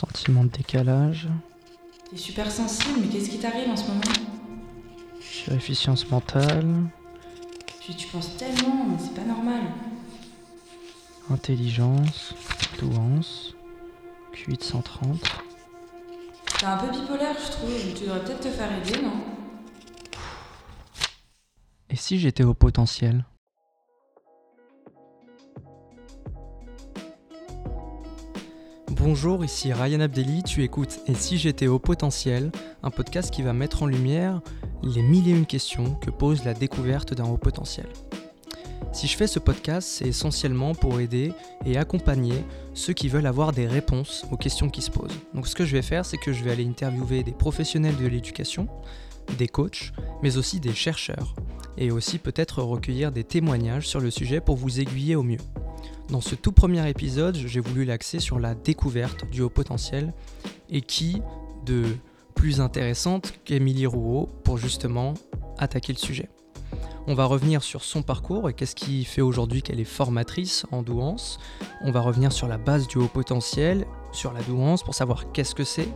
Sentiment de décalage. T'es super sensible, mais qu'est-ce qui t'arrive en ce moment? Suréfficience mentale. tu, tu penses tellement, mais c'est pas normal. Intelligence. Douance. Q8 130. T'es un peu bipolaire, je trouve. Tu devrais peut-être te faire aider, non? Et si j'étais au potentiel? Bonjour, ici Ryan Abdelli, tu écoutes Et si j'étais au potentiel, un podcast qui va mettre en lumière les mille et questions que pose la découverte d'un haut potentiel. Si je fais ce podcast, c'est essentiellement pour aider et accompagner ceux qui veulent avoir des réponses aux questions qui se posent. Donc ce que je vais faire, c'est que je vais aller interviewer des professionnels de l'éducation, des coachs, mais aussi des chercheurs, et aussi peut-être recueillir des témoignages sur le sujet pour vous aiguiller au mieux. Dans ce tout premier épisode, j'ai voulu l'axer sur la découverte du haut potentiel et qui de plus intéressante qu'Émilie Rouault pour justement attaquer le sujet. On va revenir sur son parcours et qu'est-ce qui fait aujourd'hui qu'elle est formatrice en douance. On va revenir sur la base du haut potentiel, sur la douance pour savoir qu'est-ce que c'est,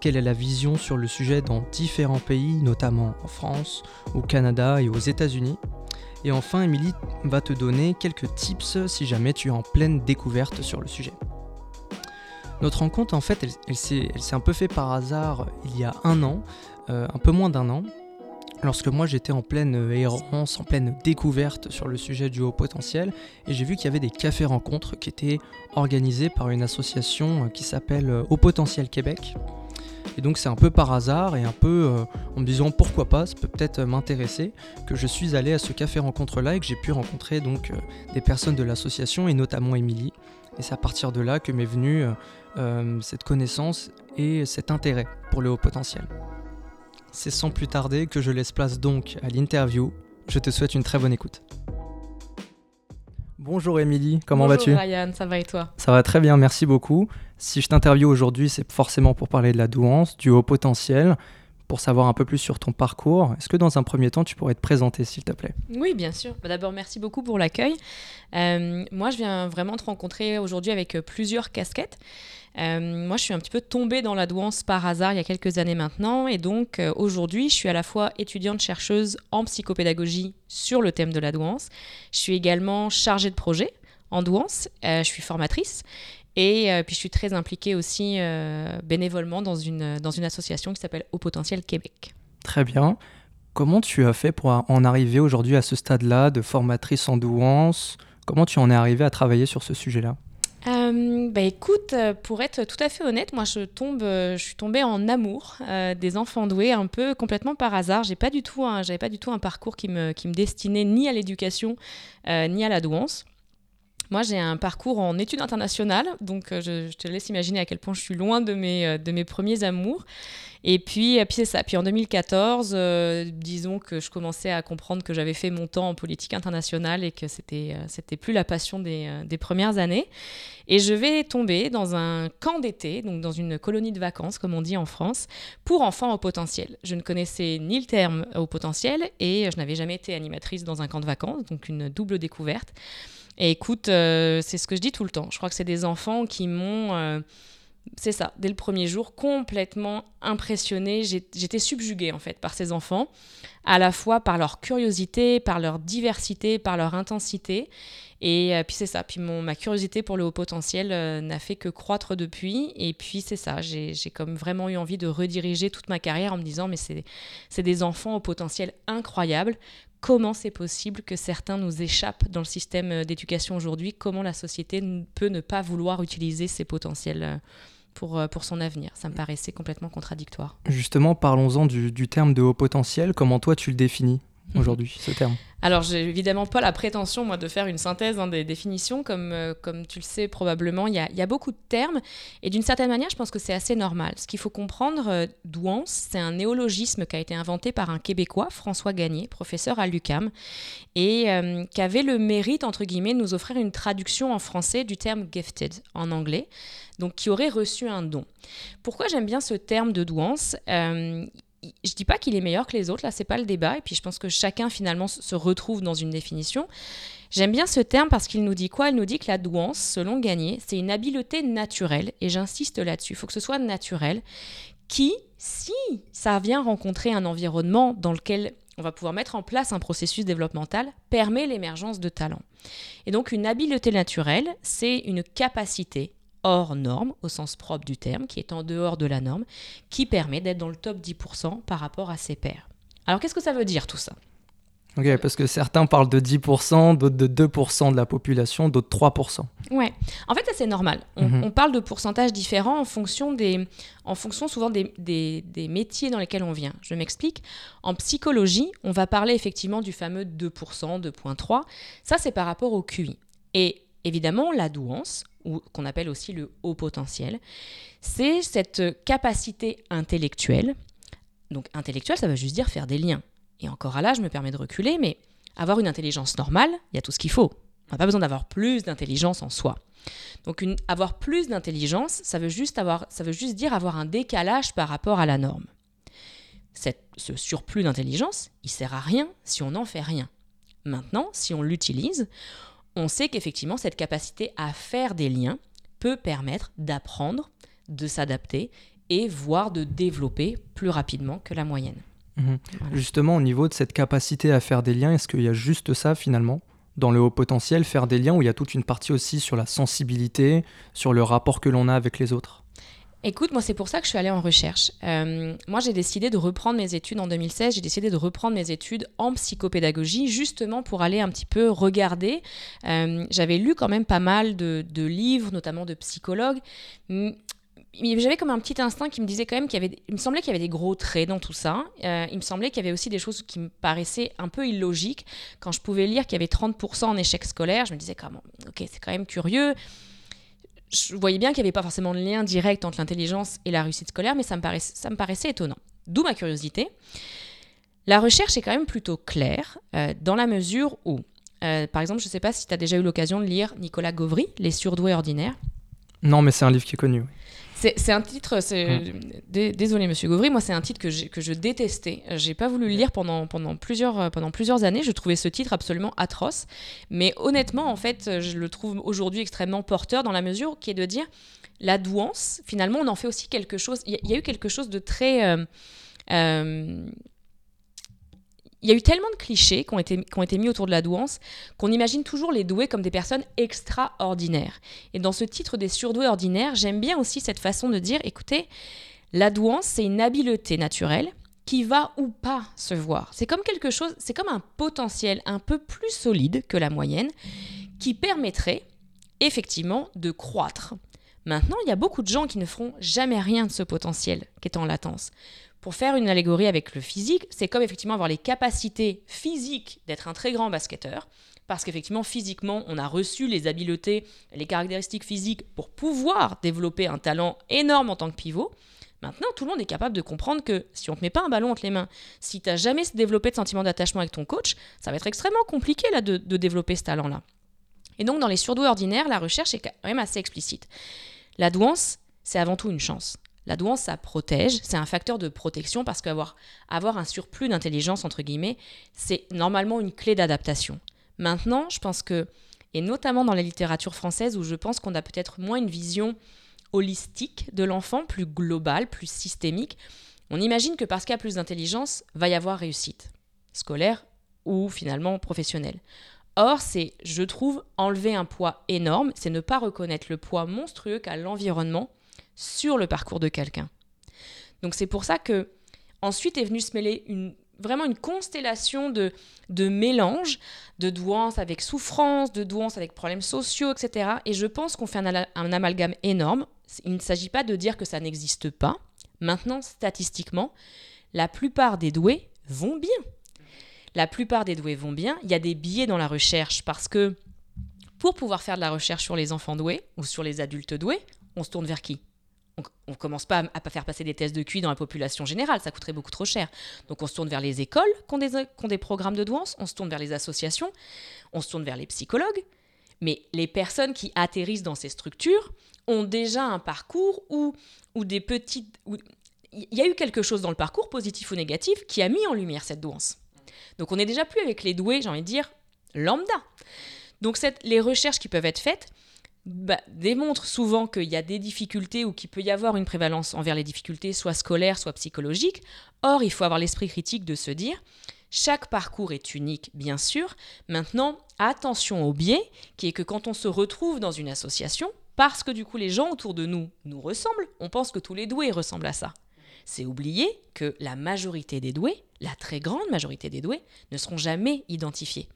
quelle est la vision sur le sujet dans différents pays, notamment en France, au Canada et aux États-Unis. Et enfin, Émilie va te donner quelques tips si jamais tu es en pleine découverte sur le sujet. Notre rencontre, en fait, elle, s'est un peu fait par hasard il y a un an, euh, un peu moins d'un an, lorsque moi j'étais en pleine errance, en pleine découverte sur le sujet du haut potentiel, et j'ai vu qu'il y avait des cafés rencontres qui étaient organisés par une association qui s'appelle euh, Haut Potentiel Québec. Et donc c'est un peu par hasard et un peu euh, en me disant pourquoi pas, ça peut peut-être m'intéresser, que je suis allé à ce café rencontre là et que j'ai pu rencontrer donc euh, des personnes de l'association et notamment Émilie. Et c'est à partir de là que m'est venue euh, cette connaissance et cet intérêt pour le haut potentiel. C'est sans plus tarder que je laisse place donc à l'interview. Je te souhaite une très bonne écoute. Bonjour Émilie, comment vas-tu? Bonjour Ryan, ça va et toi? Ça va très bien, merci beaucoup. Si je t'interviewe aujourd'hui, c'est forcément pour parler de la douance, du haut potentiel, pour savoir un peu plus sur ton parcours. Est-ce que dans un premier temps, tu pourrais te présenter, s'il te plaît? Oui, bien sûr. Bah, d'abord, merci beaucoup pour l'accueil. Euh, moi, je viens vraiment te rencontrer aujourd'hui avec euh, plusieurs casquettes. Euh, moi, je suis un petit peu tombée dans la douance par hasard il y a quelques années maintenant. Et donc, aujourd'hui, je suis à la fois étudiante-chercheuse en psychopédagogie sur le thème de la douance. Je suis également chargée de projet en douance. je suis formatrice. Et puis je suis très impliquée aussi bénévolement dans une, dans une association qui s'appelle Au Potentiel Québec. Très bien. Comment tu as fait pour en arriver aujourd'hui à ce stade-là de formatrice en douance? Comment tu en es arrivé à travailler sur ce sujet-là? Euh, bah écoute, pour être tout à fait honnête, moi je tombe, je suis tombée en amour euh, des enfants doués un peu complètement par hasard. J'ai pas du tout, j'avais pas du tout un parcours qui me, qui me destinait ni à l'éducation euh, ni à la douance. Moi, j'ai un parcours en études internationales, donc euh, je, te laisse imaginer à quel point je suis loin de mes, euh, de mes premiers amours. Et puis, euh, puis c'est ça. Puis en 2014, disons que je commençais à comprendre que j'avais fait mon temps en politique internationale et que c'était c'était plus la passion des, des, premières années. Et je vais tomber dans un camp d'été, donc dans une colonie de vacances, comme on dit en France, pour enfants au potentiel. Je ne connaissais ni le terme au potentiel et je n'avais jamais été animatrice dans un camp de vacances, donc une double découverte. Et écoute, euh, c'est ce que je dis tout le temps. Je crois que c'est des enfants qui m'ont, euh, c'est ça, dès le premier jour, complètement impressionnée. J'étais subjuguée en fait par ces enfants, à la fois par leur curiosité, par leur diversité, par leur intensité. Et euh, puis c'est ça, puis ma curiosité pour le haut potentiel n'a fait que croître depuis. Et puis c'est ça, j'ai comme vraiment eu envie de rediriger toute ma carrière en me disant, mais c'est des enfants au potentiel incroyable comment c'est possible que certains nous échappent dans le système euh, d'éducation aujourd'hui, comment la société peut ne pas vouloir utiliser ces potentiels euh, pour, euh, pour son avenir? Ça me paraissait complètement contradictoire. Justement, parlons-en du, du terme de haut potentiel. Comment toi tu le définis? aujourd'hui, ce terme Alors, j'ai évidemment pas la prétention, moi, de faire une synthèse hein, des définitions. Comme, euh, comme tu le sais probablement, il y a, y a, beaucoup de termes. Et d'une certaine manière, je pense que c'est assez normal. Ce qu'il faut comprendre, euh, douance, c'est un néologisme qui a été inventé par un Québécois, François Gagné, professeur à l'UCAM, et euh, qui avait le mérite, entre guillemets, de nous offrir une traduction en français du terme gifted en anglais, donc qui aurait reçu un don. Pourquoi j'aime bien ce terme de douance je dis pas qu'il est meilleur que les autres, là, c'est pas le débat. Et puis je pense que chacun finalement se retrouve dans une définition. J'aime bien ce terme parce qu'il nous dit quoi? Il nous dit que la douance, selon Gagné, c'est une habileté naturelle, et j'insiste là-dessus, il faut que ce soit naturel, qui, si ça vient rencontrer un environnement dans lequel on va pouvoir mettre en place un processus développemental, permet l'émergence de talents. Et donc une habileté naturelle, c'est une capacité hors norme, au sens propre du terme, qui est en dehors de la norme, qui permet d'être dans le top 10% par rapport à ses pairs. Alors qu'est-ce que ça veut dire tout ça? Ok, parce que certains parlent de 10%, d'autres de 2% de la population, d'autres 3%. Ouais, en fait, ça c'est normal. On, Mhm. on parle de pourcentages différents en fonction, des, en fonction souvent des, des- des métiers dans lesquels on vient. Je m'explique. En psychologie, on va parler effectivement du fameux 2%, 2,3%. Ça, c'est par rapport au QI. Et évidemment, la douance, ou qu'on appelle aussi le haut potentiel, c'est cette capacité intellectuelle. Donc intellectuelle, ça veut juste dire faire des liens. Et encore à là, je me permets de reculer, mais avoir une intelligence normale, il y a tout ce qu'il faut. On n'a pas besoin d'avoir plus d'intelligence en soi. Donc avoir plus d'intelligence, ça veut juste ça veut juste dire avoir un décalage par rapport à la norme. Ce surplus d'intelligence, il sert à rien si on n'en fait rien. Maintenant, si on l'utilise, on sait qu'effectivement cette capacité à faire des liens peut permettre d'apprendre, de s'adapter et voire de développer plus rapidement que la moyenne. Mhm. Voilà. Justement, au niveau de cette capacité à faire des liens, est-ce qu'il y a juste ça finalement dans le haut potentiel, faire des liens où il y a toute une partie aussi sur la sensibilité, sur le rapport que l'on a avec les autres? Écoute, moi, c'est pour ça que je suis allée en recherche. Euh, moi, j'ai décidé de reprendre mes études en 2016. J'ai décidé de reprendre mes études en psychopédagogie, justement pour aller un petit peu regarder. Euh, J'avais lu quand même pas mal de, livres, notamment de psychologues. J'avais comme un petit instinct qui me disait quand même qu'il y avait, il me semblait qu'il y avait des gros traits dans tout ça. Euh, il me semblait qu'il y avait aussi des choses qui me paraissaient un peu illogiques. Quand je pouvais lire qu'il y avait 30% en échec scolaire, je me disais comment, ok, c'est quand même curieux je voyais bien qu'il n'y avait pas forcément de lien direct entre l'intelligence et la réussite scolaire, mais ça me paraissait, étonnant. D'où ma curiosité. La recherche est quand même plutôt claire, euh, dans la mesure où, euh, par exemple, je ne sais pas si tu as déjà eu l'occasion de lire Nicolas Gauvry, Les surdoués ordinaires. Non, mais c'est un livre qui est connu. C'est un titre, dé- désolé Monsieur Gauvry, moi c'est un titre que, je détestais. J'ai pas voulu le lire pendant, pendant, plusieurs, euh, pendant plusieurs années. Je trouvais ce titre absolument atroce. Mais honnêtement, en fait, je le trouve aujourd'hui extrêmement porteur dans la mesure qui est de dire la douance, finalement, on en fait aussi quelque chose. Il y, a- il y a eu quelque chose de très. euh, euh, il y a eu tellement de clichés qui ont été, mis autour de la douance qu'on imagine toujours les doués comme des personnes extraordinaires. Et dans ce titre des surdoués ordinaires, j'aime bien aussi cette façon de dire, écoutez, la douance, c'est une habileté naturelle qui va ou pas se voir. C'est comme quelque chose, c'est comme un potentiel un peu plus solide que la moyenne qui permettrait effectivement de croître. Maintenant, il y a beaucoup de gens qui ne feront jamais rien de ce potentiel qui est en latence. Pour faire une allégorie avec le physique, c'est comme effectivement avoir les capacités physiques d'être un très grand basketteur, parce qu'effectivement, physiquement, on a reçu les habiletés, les caractéristiques physiques pour pouvoir développer un talent énorme en tant que pivot. Maintenant, tout le monde est capable de comprendre que si on ne te met pas un ballon entre les mains, si tu n'as jamais développé de sentiment d'attachement avec ton coach, ça va être extrêmement compliqué là, de, de développer ce talent-là. Et donc, dans les surdoués ordinaires, la recherche est quand même assez explicite. La douance, c'est avant tout une chance. La douance, ça protège, c'est un facteur de protection parce qu'avoir avoir un surplus d'intelligence, entre guillemets, c'est normalement une clé d'adaptation. Maintenant, je pense que, et notamment dans la littérature française, où je pense qu'on a peut-être moins une vision holistique de l'enfant, plus globale, plus systémique, on imagine que parce qu'il y a plus d'intelligence, va y avoir réussite, scolaire ou finalement professionnelle. Or, c'est, je trouve, enlever un poids énorme, c'est ne pas reconnaître le poids monstrueux qu'a l'environnement sur le parcours de quelqu'un. Donc c'est pour ça que ensuite est venue se mêler une, vraiment une constellation de, de mélanges, de douance avec souffrance, de douance avec problèmes sociaux, etc. Et je pense qu'on fait un, un amalgame énorme. Il ne s'agit pas de dire que ça n'existe pas. Maintenant, statistiquement, la plupart des doués vont bien. La plupart des doués vont bien. Il y a des biais dans la recherche parce que pour pouvoir faire de la recherche sur les enfants doués ou sur les adultes doués, on se tourne vers qui? On ne commence pas à, à faire passer des tests de QI dans la population générale, ça coûterait beaucoup trop cher. Donc on se tourne vers les écoles qui ont des, des programmes de douance, on se tourne vers les associations, on se tourne vers les psychologues. Mais les personnes qui atterrissent dans ces structures ont déjà un parcours où, où des petites... où- il y a eu quelque chose dans le parcours, positif ou négatif, qui a mis en lumière cette douance. Donc on n'est déjà plus avec les doués, j'ai envie de dire, lambda. Donc les recherches qui peuvent être faites bah, démontrent souvent qu'il y a des difficultés ou qu'il peut y avoir une prévalence envers les difficultés, soit scolaires, soit psychologiques. Or, il faut avoir l'esprit critique de se dire, chaque parcours est unique, bien sûr. Maintenant, attention au biais, qui est que quand on se retrouve dans une association, parce que du coup les gens autour de nous nous ressemblent, on pense que tous les doués ressemblent à ça. C'est oublier que la majorité des doués, la très grande majorité des doués, ne seront jamais identifiés.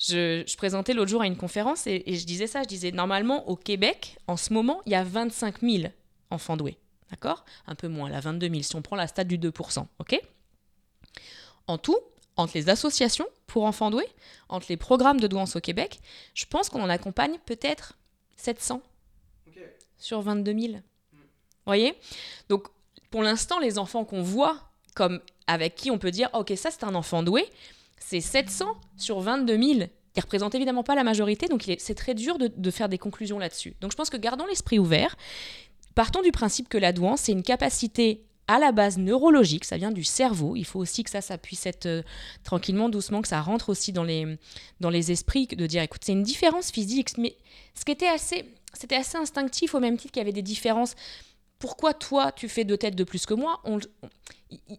Je, présentais l'autre jour à une conférence et, je disais ça, je disais normalement au Québec, en ce moment, il y a 25 000 enfants doués. D'accord? Un peu moins, là, 22 000, si on prend la stade du 2%. OK? En tout, entre les associations pour enfants doués, entre les programmes de douance au Québec, je pense qu'on en accompagne peut-être 700 sur 22 000. Vous voyez? Donc, pour l'instant, les enfants qu'on voit, comme avec qui on peut dire, ok, ça c'est un enfant doué, c'est 700 sur 22 000. Ils représentent évidemment pas la majorité, donc c'est très dur de, faire des conclusions là-dessus. Donc je pense que gardons l'esprit ouvert. Partons du principe que la douance, c'est une capacité à la base neurologique, ça vient du cerveau. Il faut aussi que ça, ça puisse être euh, tranquillement, doucement, que ça rentre aussi dans les, dans les esprits, de dire, écoute, c'est une différence physique, mais ce qui était assez, c'était assez instinctif au même titre qu'il y avait des différences. Pourquoi toi, tu fais deux têtes de plus que moi?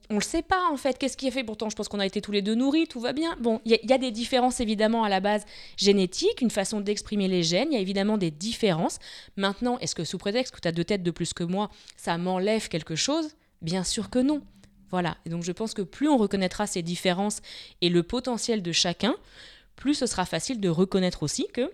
Le sait pas en fait. Qu'est-ce qui a fait? Pourtant, je pense qu'on a été tous les deux nourris, tout va bien. Bon, il y, y, a des différences évidemment à la base génétique, une façon d'exprimer les gènes. Il y a évidemment des différences. Maintenant, est-ce que sous prétexte que tu as deux têtes de plus que moi, ça m'enlève quelque chose? Bien sûr que non. Voilà. Et donc je pense que plus on reconnaîtra ces différences et le potentiel de chacun, plus ce sera facile de reconnaître aussi que,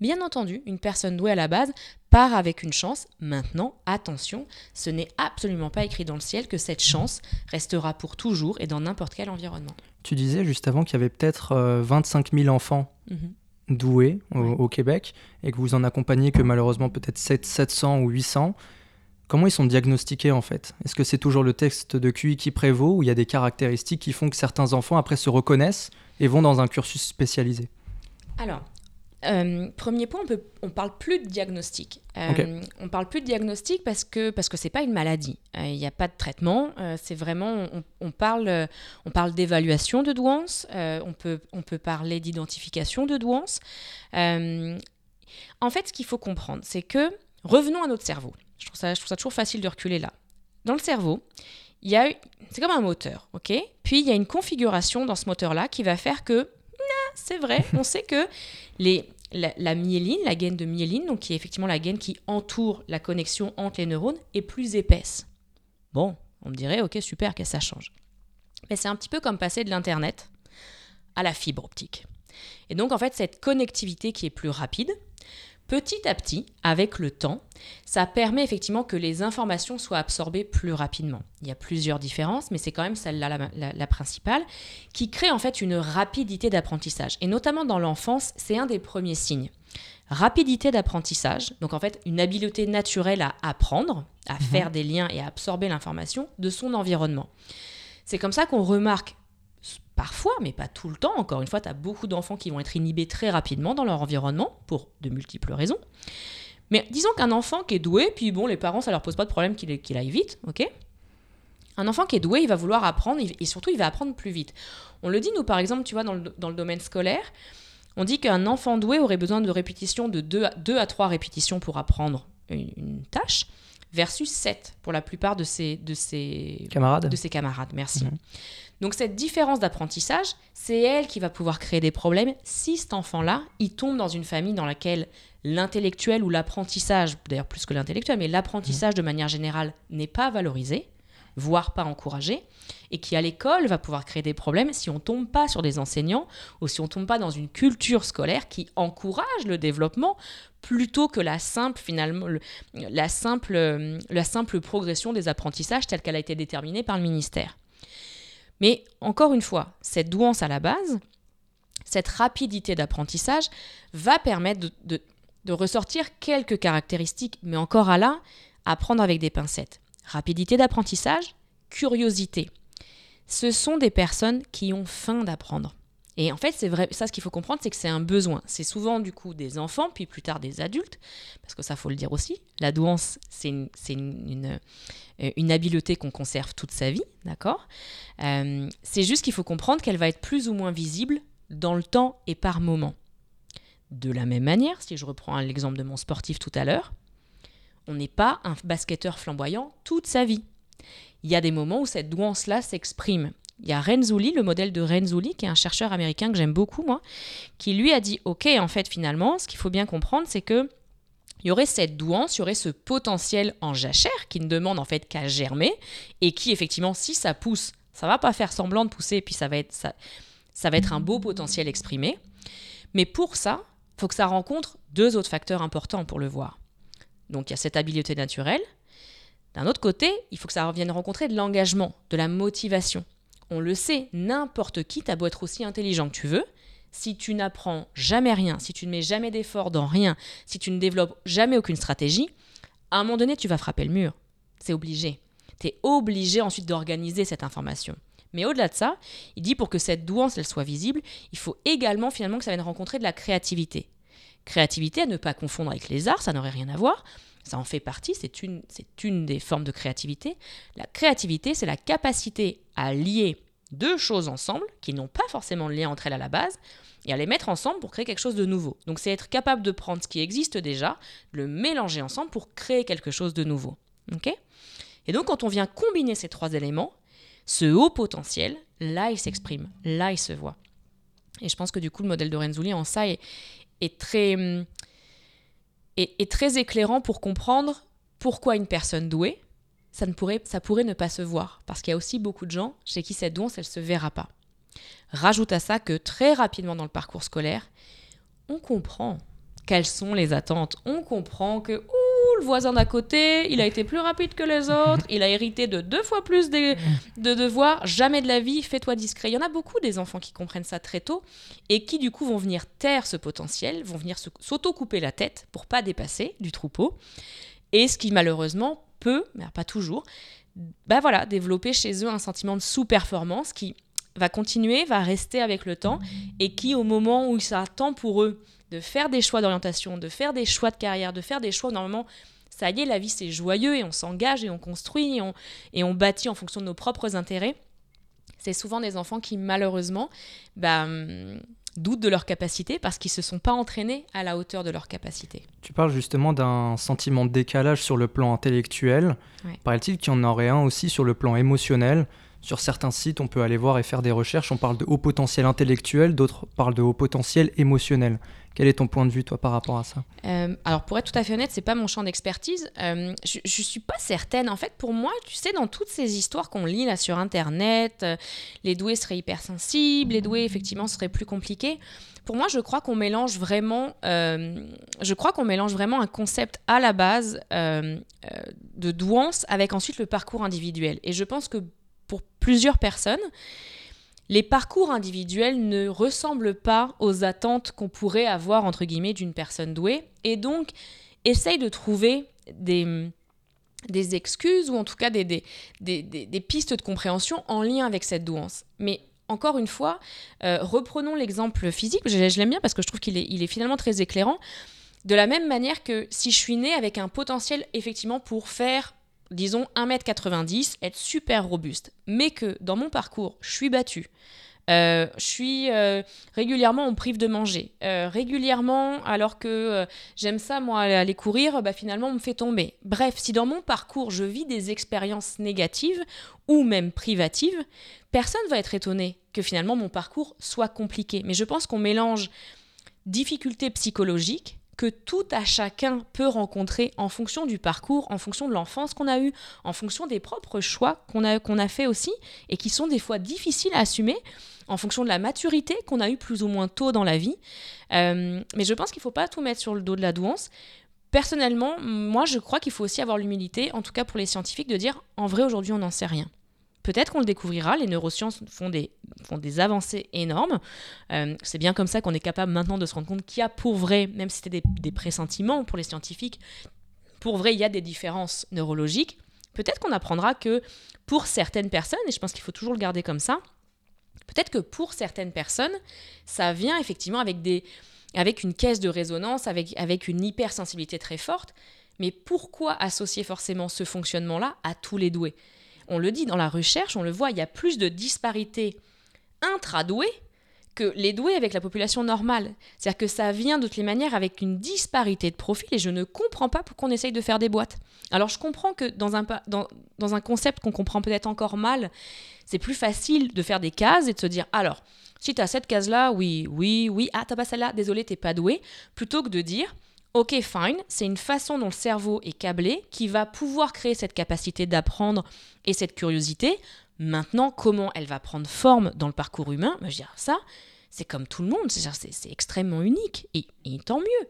bien entendu, une personne douée à la base part avec une chance. Maintenant, attention, ce n'est absolument pas écrit dans le ciel que cette chance restera pour toujours et dans n'importe quel environnement. Tu disais juste avant qu'il y avait peut-être 25 euh, 000 enfants. Mhm. doués au, Québec et que vous en accompagnez que malheureusement peut-être 700 ou 800. Comment ils sont diagnostiqués en fait? Est-ce que c'est toujours le texte de QI qui prévaut ou il y a des caractéristiques qui font que certains enfants après se reconnaissent et vont dans un cursus spécialisé? Alors, euh, premier point, on ne parle plus de diagnostic. Euh, On parle plus de diagnostic parce que parce que c'est pas une maladie. Euh, il n'y a pas de traitement. Euh, c'est vraiment on, parle on parle d'évaluation de douance. on peut on peut parler d'identification de douance. en fait, ce qu'il faut comprendre, c'est que revenons à notre cerveau. Je trouve, ça, je trouve ça toujours facile de reculer là. Dans le cerveau, il y a, c'est comme un moteur, ok? Puis il y a une configuration dans ce moteur-là qui va faire que, c'est vrai, on sait que les, la, myéline, la gaine de myéline, donc qui est effectivement la gaine qui entoure la connexion entre les neurones, est plus épaisse. Bon, on me dirait, ok, super, qu'est-ce que ça change Mais c'est un petit peu comme passer de l'Internet à la fibre optique. Et donc, en fait, cette connectivité qui est plus rapide, Petit à petit, avec le temps, ça permet effectivement que les informations soient absorbées plus rapidement. Il y a plusieurs différences, mais c'est quand même celle-là la, principale, qui crée en fait une rapidité d'apprentissage. Et notamment dans l'enfance, c'est un des premiers signes. Rapidité d'apprentissage, donc en fait une habileté naturelle à apprendre, à mhm. faire des liens et à absorber l'information de son environnement. C'est comme ça qu'on remarque Parfois, mais pas tout le temps, encore une fois, tu as beaucoup d'enfants qui vont être inhibés très rapidement dans leur environnement, pour de multiples raisons. Mais disons qu'un enfant qui est doué, puis bon, les parents, ça leur pose pas de problème qu'il aille vite, ok? Un enfant qui est doué, il va vouloir apprendre, et surtout, il va apprendre plus vite. On le dit, nous, par exemple, tu vois, dans le, domaine scolaire, on dit qu'un enfant doué aurait besoin de répétitions de 2 à, 2 à 3 répétitions pour apprendre une, tâche, versus 7 pour la plupart de ses, de ses camarades. De ses camarades, merci. Mhm. Donc cette différence d'apprentissage, c'est elle qui va pouvoir créer des problèmes si cet enfant-là, il tombe dans une famille dans laquelle l'intellectuel ou l'apprentissage, d'ailleurs plus que l'intellectuel, mais l'apprentissage de manière générale n'est pas valorisé, voire pas encouragé, et qui à l'école va pouvoir créer des problèmes si on tombe pas sur des enseignants ou si on tombe pas dans une culture scolaire qui encourage le développement plutôt que la simple finalement la simple la simple progression des apprentissages telle qu'elle a été déterminée par le ministère. Mais encore une fois, cette douance à la base, cette rapidité d'apprentissage va permettre de, ressortir quelques caractéristiques, mais encore à là, à prendre avec des pincettes. Rapidité d'apprentissage, curiosité. Ce sont des personnes qui ont faim d'apprendre. Et en fait, c'est vrai, ça ce qu'il faut comprendre, c'est que c'est un besoin. C'est souvent du coup des enfants, puis plus tard des adultes, parce que ça faut le dire aussi. La douance, c'est une, une, habileté qu'on conserve toute sa vie, d'accord euh, C'est juste qu'il faut comprendre qu'elle va être plus ou moins visible dans le temps et par moment. De la même manière, si je reprends l'exemple de mon sportif tout à l'heure, on n'est pas un basketteur flamboyant toute sa vie. Il y a des moments où cette douance-là s'exprime. Il y a Renzulli, le modèle de Renzulli, qui est un chercheur américain que j'aime beaucoup, moi, qui lui a dit, OK, en fait, finalement, ce qu'il faut bien comprendre, c'est que il y aurait cette douance, il y aurait ce potentiel en jachère qui ne demande en fait qu'à germer et qui effectivement, si ça pousse, ça va pas faire semblant de pousser, et puis ça va être, ça, va être un beau potentiel exprimé. Mais pour ça, faut que ça rencontre deux autres facteurs importants pour le voir. Donc il y a cette habileté naturelle. D'un autre côté, il faut que ça vienne rencontrer de l'engagement, de la motivation. On le sait, n'importe qui, t'as beau être aussi intelligent que tu veux, si tu n'apprends jamais rien, si tu ne mets jamais d'effort dans rien, si tu ne développes jamais aucune stratégie, à un moment donné, tu vas frapper le mur. C'est obligé. Tu es obligé ensuite d'organiser cette information. Mais au-delà de ça, il dit pour que cette douance elle soit visible, il faut également finalement que ça vienne rencontrer de la créativité. Créativité à ne pas confondre avec les arts, ça n'aurait rien à voir. Ça en fait partie, c'est une, c'est une des formes de créativité. La créativité, c'est la capacité à lier deux choses ensemble, qui n'ont pas forcément de lien entre elles à la base, et à les mettre ensemble pour créer quelque chose de nouveau. Donc c'est être capable de prendre ce qui existe déjà, le mélanger ensemble pour créer quelque chose de nouveau. et donc quand on vient combiner ces trois éléments, ce haut potentiel, là il s'exprime, là il se voit. Et je pense que du coup le modèle de Renzulli en ça est, très, hum, est, très éclairant pour comprendre pourquoi une personne douée, ça, ne pourrait, ça pourrait ne pas se voir. Parce qu'il y a aussi beaucoup de gens chez qui cette douance, elle ne se verra pas. Rajoute à ça que très rapidement dans le parcours scolaire, on comprend quelles sont les attentes. On comprend que ouh, le voisin d'à côté, il a été plus rapide que les autres, il a hérité de deux fois plus de, de devoirs, jamais de la vie, fais-toi discret. Il y en a beaucoup des enfants qui comprennent ça très tôt et qui du coup vont venir taire ce potentiel, vont venir s'auto-couper la tête pour pas dépasser du troupeau. Et ce qui malheureusement peut, mais pas toujours, bah voilà, développer chez eux un sentiment de sous-performance qui va continuer, va rester avec le temps et qui au moment où sera temps pour eux de faire des choix d'orientation, de faire des choix de carrière, de faire des choix normalement ça y est, la vie c'est joyeux et on s'engage et on construit et on, et on bâtit en fonction de nos propres intérêts. C'est souvent des enfants qui malheureusement bah, hum, doutent de leur capacité parce qu'ils ne se sont pas entraînés à la hauteur de leur capacité. Tu parles justement d'un sentiment de décalage sur le plan intellectuel. Ouais. Paraît-il qu'il y en aurait un aussi sur le plan émotionnel sur certains sites, on peut aller voir et faire des recherches. On parle de haut potentiel intellectuel, d'autres parlent de haut potentiel émotionnel. Quel est ton point de vue, toi, par rapport à ça? Euh, Alors, pour être tout à fait honnête, c'est pas mon champ d'expertise. Euh, je, ne suis pas certaine. En fait, pour moi, tu sais, dans toutes ces histoires qu'on lit là sur Internet, euh, les doués seraient hypersensibles, les doués, effectivement, seraient plus compliqués. Pour moi, je crois qu'on mélange vraiment, je crois qu'on mélange vraiment un concept à la base de douance avec ensuite le parcours individuel. Et je pense que pour plusieurs personnes, les parcours individuels ne ressemblent pas aux attentes qu'on pourrait avoir, entre guillemets, d'une personne douée. Et donc, essaye de trouver des, excuses ou en tout cas des, pistes de compréhension en lien avec cette douance. Mais encore une fois, euh, reprenons l'exemple physique. Je, l'aime bien parce que je trouve qu'il est, il est finalement très éclairant. De la même manière que si je suis née avec un potentiel effectivement pour faire disons 1m90, être super robuste, mais que dans mon parcours, je suis battue, euh, je suis euh, régulièrement on prive de manger. Euh, régulièrement, alors que j'aime ça, moi, aller courir, bah, finalement, on me fait tomber. Bref, si dans mon parcours, je vis des expériences négatives ou même privatives, personne va être étonné que finalement mon parcours soit compliqué. Mais je pense qu'on mélange difficultés psychologiques que tout à chacun peut rencontrer en fonction du parcours, en fonction de l'enfance qu'on a eue, en fonction des propres choix qu'on a, qu'on a fait aussi, et qui sont des fois difficiles à assumer en fonction de la maturité qu'on a eue plus ou moins tôt dans la vie. Euh, mais je pense qu'il ne faut pas tout mettre sur le dos de la douance. Personnellement, moi, je crois qu'il faut aussi avoir l'humilité, en tout cas pour les scientifiques, de dire en vrai, aujourd'hui, on n'en sait rien. Peut-être qu'on le découvrira, les neurosciences font des, avancées énormes. Euh, c'est bien comme ça qu'on est capable maintenant de se rendre compte qu'il y a pour vrai, même si c'était des, pressentiments pour les scientifiques, pour vrai, il y a des différences neurologiques. Peut-être qu'on apprendra que pour certaines personnes, et je pense qu'il faut toujours le garder comme ça, Peut-être que pour certaines personnes, ça vient effectivement avec une caisse de résonance, avec, avec une hypersensibilité très forte. Mais pourquoi associer forcément ce fonctionnement-là à tous les doués? On le dit dans la recherche, on le voit, il y a plus de disparité intra-doués que les doués avec la population normale. C'est-à-dire que ça vient de toutes les manières avec une disparité de profil et je ne comprends pas pourquoi on essaye de faire des boîtes. Alors je comprends que dans un, dans, dans un concept qu'on comprend peut-être encore mal, c'est plus facile de faire des cases et de se dire alors, si tu as cette case-là, oui, oui, oui, ah, t'as pas celle-là, désolé, t'es pas doué, plutôt que de dire Ok, fine, c'est une façon dont le cerveau est câblé qui va pouvoir créer cette capacité d'apprendre et cette curiosité. Maintenant, comment elle va prendre forme dans le parcours humain bah, Je veux dire, ça, c'est comme tout le monde, c'est extrêmement unique, et, tant mieux.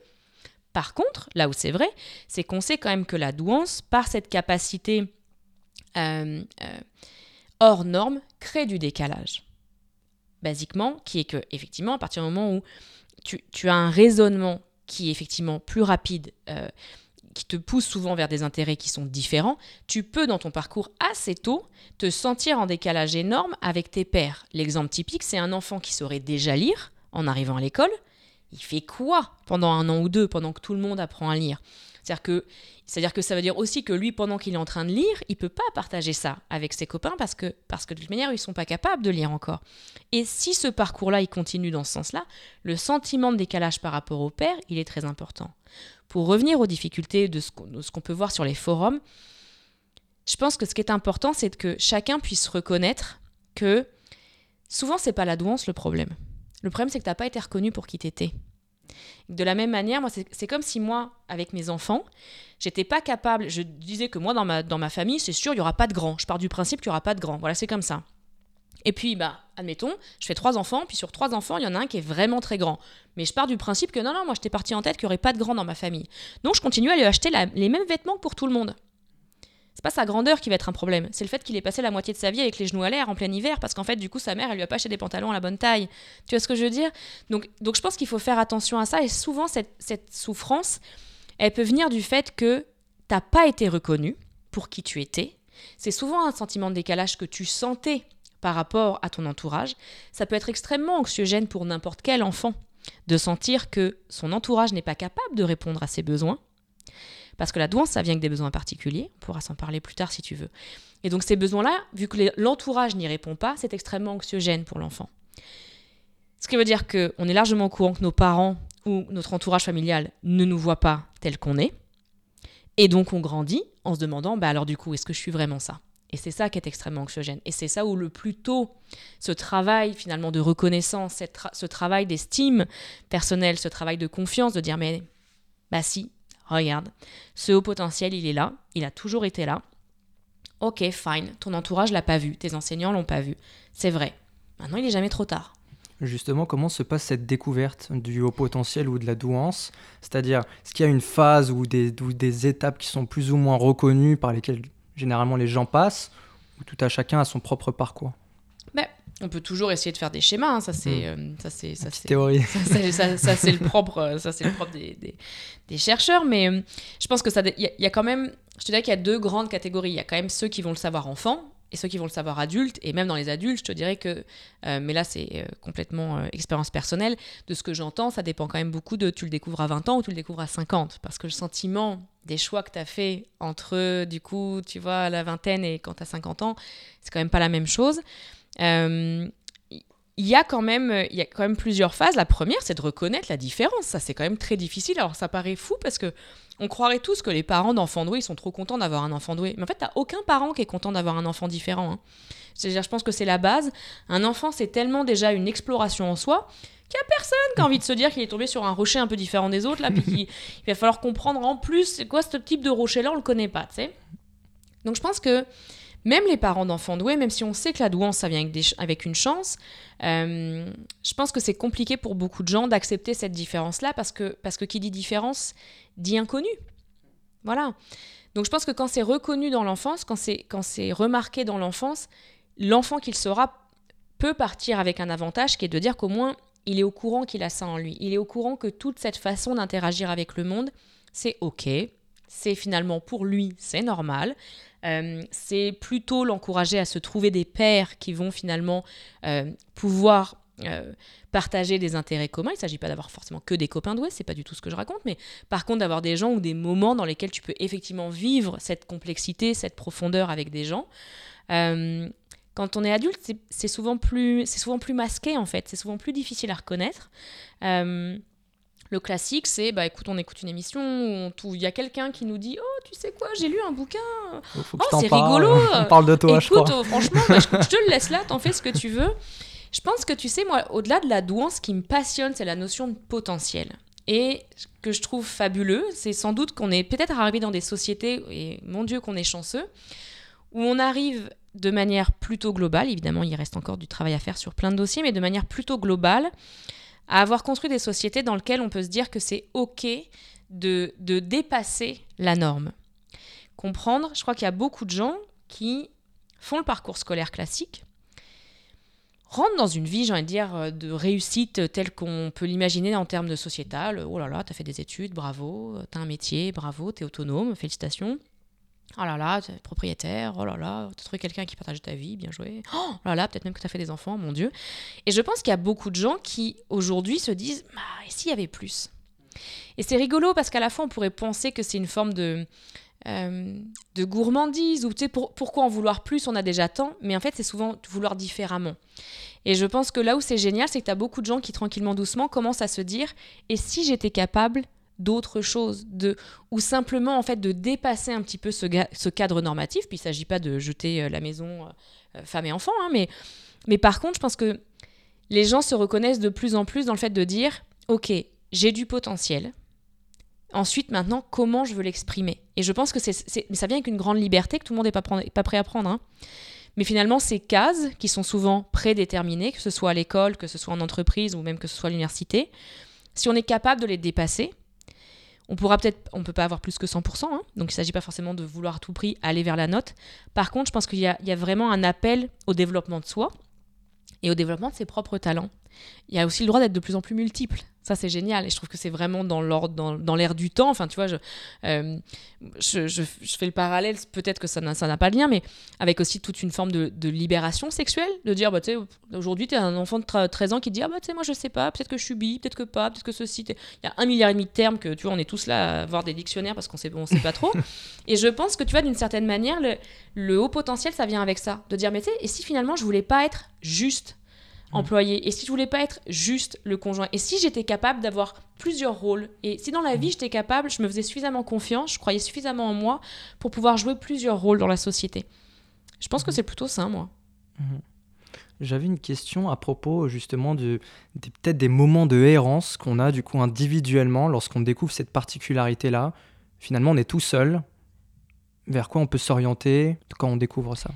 Par contre, là où c'est vrai, c'est qu'on sait quand même que la douance, par cette capacité euh, euh, hors norme, crée du décalage. Basiquement, qui est que, effectivement, à partir du moment où tu, as un raisonnement qui est effectivement plus rapide, euh, qui te pousse souvent vers des intérêts qui sont différents, tu peux dans ton parcours assez tôt te sentir en décalage énorme avec tes pairs. L'exemple typique, c'est un enfant qui saurait déjà lire en arrivant à l'école. Il fait quoi pendant un an ou deux, pendant que tout le monde apprend à lire? C'est-à-dire que, ça veut dire aussi que lui, pendant qu'il est en train de lire, il peut pas partager ça avec ses copains parce que, parce que de toute manière, ils sont pas capables de lire encore. Et si ce parcours-là, il continue dans ce sens-là, le sentiment de décalage par rapport au père, il est très important. Pour revenir aux difficultés de ce qu'on peut voir sur les forums, je pense que ce qui est important, c'est que chacun puisse reconnaître que souvent, c'est pas la douance le problème. Le problème, c'est que tu n'as pas été reconnu pour qui tu étais. De la même manière, moi, c'est comme si moi, avec mes enfants, j'étais pas capable. Je disais que moi, dans ma, dans ma famille, c'est sûr, il y aura pas de grand. Je pars du principe qu'il y aura pas de grand. Voilà, c'est comme ça. Et puis, bah, admettons, je fais trois enfants, puis sur trois enfants, il y en a un qui est vraiment très grand. Mais je pars du principe que non, non, moi, j'étais parti en tête qu'il n'y aurait pas de grand dans ma famille. Donc, je continue à lui acheter les mêmes vêtements pour tout le monde. C'est pas sa grandeur qui va être un problème, c'est le fait qu'il ait passé la moitié de sa vie avec les genoux à l'air en plein hiver, parce qu'en fait, du coup, sa mère, elle lui a pas acheté des pantalons à la bonne taille. Tu vois ce que je veux dire? Donc, donc, je pense qu'il faut faire attention à ça, et souvent, cette, cette souffrance, elle peut venir du fait que t'as pas été reconnu pour qui tu étais. C'est souvent un sentiment de décalage que tu sentais par rapport à ton entourage. Ça peut être extrêmement anxiogène pour n'importe quel enfant de sentir que son entourage n'est pas capable de répondre à ses besoins parce que la douance, ça vient avec des besoins particuliers. On pourra s'en parler plus tard si tu veux. Et donc ces besoins-là, vu que l'entourage n'y répond pas, c'est extrêmement anxiogène pour l'enfant. Ce qui veut dire qu'on est largement au courant que nos parents ou notre entourage familial ne nous voient pas tel qu'on est. Et donc on grandit en se demandant, bah alors du coup, est-ce que je suis vraiment ça? Et c'est ça qui est extrêmement anxiogène. Et c'est ça où le plus tôt ce travail finalement de reconnaissance, ce travail d'estime personnelle, ce travail de confiance, de dire mais bah si, regarde, ce haut potentiel, il est là, il a toujours été là. Ok, fine, ton entourage l'a pas vu, tes enseignants l'ont pas vu. C'est vrai. Maintenant, il est jamais trop tard. Justement, comment se passe cette découverte du haut potentiel ou de la douance? C'est-à-dire, est-ce qu'il y a une phase ou des, ou des étapes qui sont plus ou moins reconnues par lesquelles généralement les gens passent, ou tout à chacun a son propre parcours? On peut toujours essayer de faire des schémas, hein, ça c'est hmm. euh, ça c'est ça c'est théorie. Ça, c'est le propre euh, ça c'est le propre des, des, chercheurs, mais euh, je pense que ça il y, a quand même je te dirais qu'il y a deux grandes catégories. Il y a quand même ceux qui vont le savoir enfant et ceux qui vont le savoir adulte et même dans les adultes, je te dirais que mais là c'est complètement expérience personnelle. De ce que j'entends, ça dépend quand même beaucoup de tu le découvres à 20 ans ou tu le découvres à 50 parce que le sentiment des choix que tu as fait entre du coup, tu vois, la vingtaine et quand tu as 50 ans, c'est quand même pas la même chose. Euh, il y a quand même il y a quand même plusieurs phases. La première, c'est de reconnaître la différence. Ça, c'est quand même très difficile. Alors, ça paraît fou parce que on croirait tous que les parents d'enfants doués sont trop contents d'avoir un enfant doué. Mais en fait, t'as aucun parent qui est content d'avoir un enfant différent. Hein. C'est-à-dire, je pense que c'est la base. Un enfant, c'est tellement déjà une exploration en soi qu'il n'y a personne qui a envie de se dire qu'il est tombé sur un rocher un peu différent des autres, là, puis qu'il va falloir comprendre en plus quoi ce type de rocher-là, on le connaît pas, tu sais. Donc, je pense que même les parents d'enfants doués, même si on sait que la douance, ça vient avec, avec une chance, euh, je pense que c'est compliqué pour beaucoup de gens d'accepter cette différence-là parce que, parce que qui dit différence dit inconnu. Voilà. Donc je pense que quand c'est reconnu dans l'enfance, quand c'est, quand c'est remarqué dans l'enfance, l'enfant qu'il sera peut partir avec un avantage qui est de dire qu'au moins il est au courant qu'il a ça en lui. Il est au courant que toute cette façon d'interagir avec le monde, c'est OK, c'est finalement pour lui, c'est normal. Euh, c'est plutôt l'encourager à se trouver des pairs qui vont finalement euh, pouvoir euh, partager des intérêts communs. Il ne s'agit pas d'avoir forcément que des copains doués, c'est pas du tout ce que je raconte, mais par contre d'avoir des gens ou des moments dans lesquels tu peux effectivement vivre cette complexité, cette profondeur avec des gens. quand on est adulte, c'est souvent plus, c'est souvent plus masqué en fait, c'est souvent plus difficile à reconnaître. Le classique, c'est bah écoute, on écoute une émission où il y a quelqu'un qui nous dit Oh, tu sais quoi, j'ai lu un bouquin. Oh, c'est rigolo. On parle de toi, je crois. Oh, franchement, bah, je, te le laisse là, t'en fais ce que tu veux. Je pense que tu sais, moi, au-delà de la douance, ce qui me passionne, c'est la notion de potentiel. Et ce que je trouve fabuleux, c'est sans doute qu'on est peut-être arrivé dans des sociétés, et mon Dieu qu'on est chanceux, où on arrive de manière plutôt globale, évidemment il reste encore du travail à faire sur plein de dossiers, mais de manière plutôt globale, à avoir construit des sociétés dans lesquelles on peut se dire que c'est OK de, de dépasser la norme. Comprendre, je crois qu'il y a beaucoup de gens qui font le parcours scolaire classique, rentrent dans une vie, j'ai envie de dire, euh, de réussite telle qu'on peut l'imaginer en termes de sociétal. Oh là là, t'as fait des études, bravo, t'as un métier, bravo, t'es autonome, félicitations. Oh là là, tu es propriétaire, oh là là, tu as trouvé quelqu'un qui partage ta vie, bien joué. Oh là là, peut-être même que tu as fait des enfants, mon Dieu. Et je pense qu'il y a beaucoup de gens qui aujourd'hui se disent bah, et s'il y avait plus? Et c'est rigolo parce qu'à la fois on pourrait penser que c'est une forme de, euh, de gourmandise ou tu sais, pour, pourquoi en vouloir plus On a déjà tant, mais en fait c'est souvent vouloir différemment. Et je pense que là où c'est génial, c'est que tu as beaucoup de gens qui tranquillement, doucement commencent à se dire et si j'étais capable d'autres choses, de, ou simplement en fait de dépasser un petit peu ce, cadre normatif. Puis il ne s'agit pas de jeter euh, la maison euh, femme et enfant, hein, mais, mais par contre, je pense que les gens se reconnaissent de plus en plus dans le fait de dire, ok, j'ai du potentiel. Ensuite, maintenant, comment je veux l'exprimer? Et je pense que c'est, ça vient avec une grande liberté que tout le monde n'est pas, pas, prêt à prendre. Hein. Mais finalement, ces cases qui sont souvent prédéterminées, que ce soit à l'école, que ce soit en entreprise ou même que ce soit à l'université, si on est capable de les dépasser, on pourra peut-être, on peut pas avoir plus que 100%, hein. donc il ne s'agit pas forcément de vouloir à tout prix aller vers la note. Par contre, je pense qu'il y, y a, vraiment un appel au développement de soi et au développement de ses propres talents. Il y a aussi le droit d'être de plus en plus multiple. Ça, c'est génial. Et je trouve que c'est vraiment dans l'air dans, du temps. Enfin, tu vois, euh, je, je, fais le parallèle, peut-être que ça n'a pas de lien, mais avec aussi toute une forme de, libération sexuelle. De dire, bah, tu sais, aujourd'hui, tu es un enfant de 13 ans qui dit, ah, bah, tu sais, moi, je sais pas, peut-être que je suis bi, peut-être que pas, peut-être que ceci. Il y a un milliard et demi de termes que, tu vois, on est tous là à voir des dictionnaires parce qu'on sait, on sait pas trop. et je pense que, tu vois, d'une certaine manière, le, le haut potentiel, ça vient avec ça. De dire, mais tu sais, et si finalement, je voulais pas être juste. Employé Et si je voulais pas être juste le conjoint Et si j'étais capable d'avoir plusieurs rôles Et si dans la mm. vie j'étais capable, je me faisais suffisamment confiance, je croyais suffisamment en moi pour pouvoir jouer plusieurs rôles dans la société. Je pense que mm. c'est plutôt ça, moi. J'avais une question à propos justement de, peut-être des moments de errance qu'on a du coup individuellement lorsqu'on découvre cette particularité-là. Finalement, on est tout seul. Vers quoi on peut s'orienter quand on découvre ça?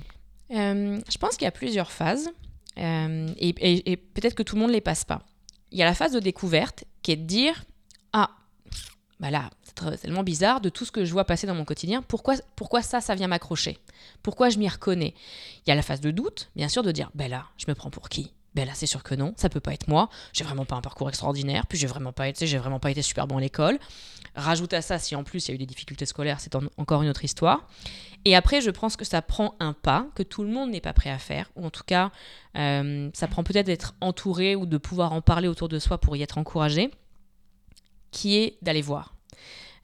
Euh, Je pense qu'il y a plusieurs phases. Euh, et, peut-être que tout le monde ne les passe pas. Il y a la phase de découverte qui est de dire Ah, bah là, c'est tellement bizarre de tout ce que je vois passer dans mon quotidien. Pourquoi, pourquoi ça, ça vient m'accrocher? Pourquoi je m'y reconnais? Il y a la phase de doute, bien sûr, de dire Ben là, je me prends pour qui? Ben là, c'est sûr que non, ça peut pas être moi. J'ai vraiment pas un parcours extraordinaire, puis j'ai vraiment pas été, j'ai vraiment pas été super bon à l'école. Rajoute à ça, si en plus il y a eu des difficultés scolaires, c'est encore une autre histoire. Et après, je pense que ça prend un pas que tout le monde n'est pas prêt à faire, ou en tout cas, euh, ça prend peut-être d'être entouré ou de pouvoir en parler autour de soi pour y être encouragé, qui est d'aller voir.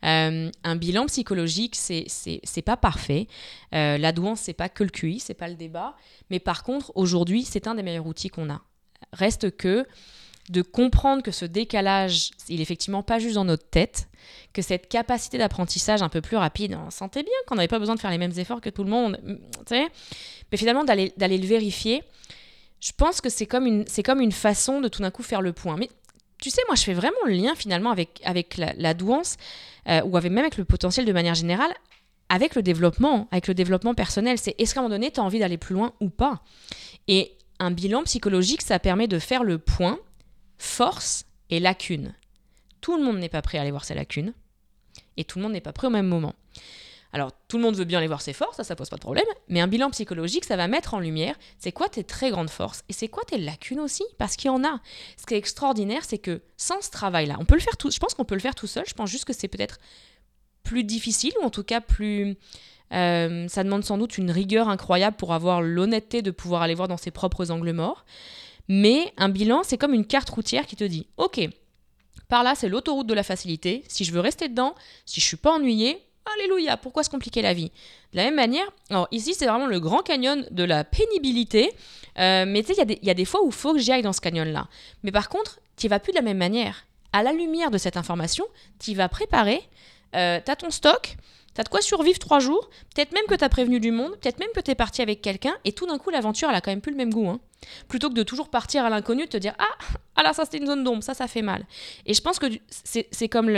Euh, un bilan psychologique, c'est c'est pas parfait. Euh, la douance, c'est pas que le QI, c'est pas le débat. Mais par contre, aujourd'hui, c'est un des meilleurs outils qu'on a. Reste que de comprendre que ce décalage, il est effectivement pas juste dans notre tête, que cette capacité d'apprentissage un peu plus rapide, on sentait bien qu'on n'avait pas besoin de faire les mêmes efforts que tout le monde, mais finalement d'aller le vérifier, je pense que c'est comme, une, comme une façon de tout d'un coup faire le point. Mais tu sais, moi je fais vraiment le lien finalement avec, la, douance, euh, ou avec, même avec le potentiel de manière générale, avec le développement, avec le développement personnel. C'est est-ce qu'à un moment donné, tu as envie d'aller plus loin ou pas? Et un bilan psychologique, ça permet de faire le point force et lacune. Tout le monde n'est pas prêt à aller voir ses lacunes et tout le monde n'est pas prêt au même moment. Alors, tout le monde veut bien aller voir ses forces, ça, ça pose pas de problème, mais un bilan psychologique, ça va mettre en lumière c'est quoi tes très grandes forces et c'est quoi tes lacunes aussi, parce qu'il y en a. Ce qui est extraordinaire, c'est que sans ce travail-là, on peut le faire tout, je pense qu'on peut le faire tout seul, je pense juste que c'est peut-être plus difficile, ou en tout cas plus... Euh, ça demande sans doute une rigueur incroyable pour avoir l'honnêteté de pouvoir aller voir dans ses propres angles morts. Mais un bilan, c'est comme une carte routière qui te dit, ok, par là, c'est l'autoroute de la facilité. Si je veux rester dedans, si je suis pas ennuyé, alléluia, pourquoi se compliquer la vie? De la même manière, alors ici, c'est vraiment le grand canyon de la pénibilité. Euh, mais tu sais, il y, a des fois où il faut que j'y aille dans ce canyon-là. Mais par contre, tu vas plus de la même manière. À la lumière de cette information, tu vas préparer, euh, tu as ton stock, T'as de quoi survivre trois jours, peut-être même que t'as prévenu du monde, peut-être même que t'es parti avec quelqu'un, et tout d'un coup, l'aventure, elle a quand même plus le même goût. Hein. Plutôt que de toujours partir à l'inconnu, te dire Ah, ah là, ça c'était une zone d'ombre, ça, ça fait mal. Et je pense que c'est comme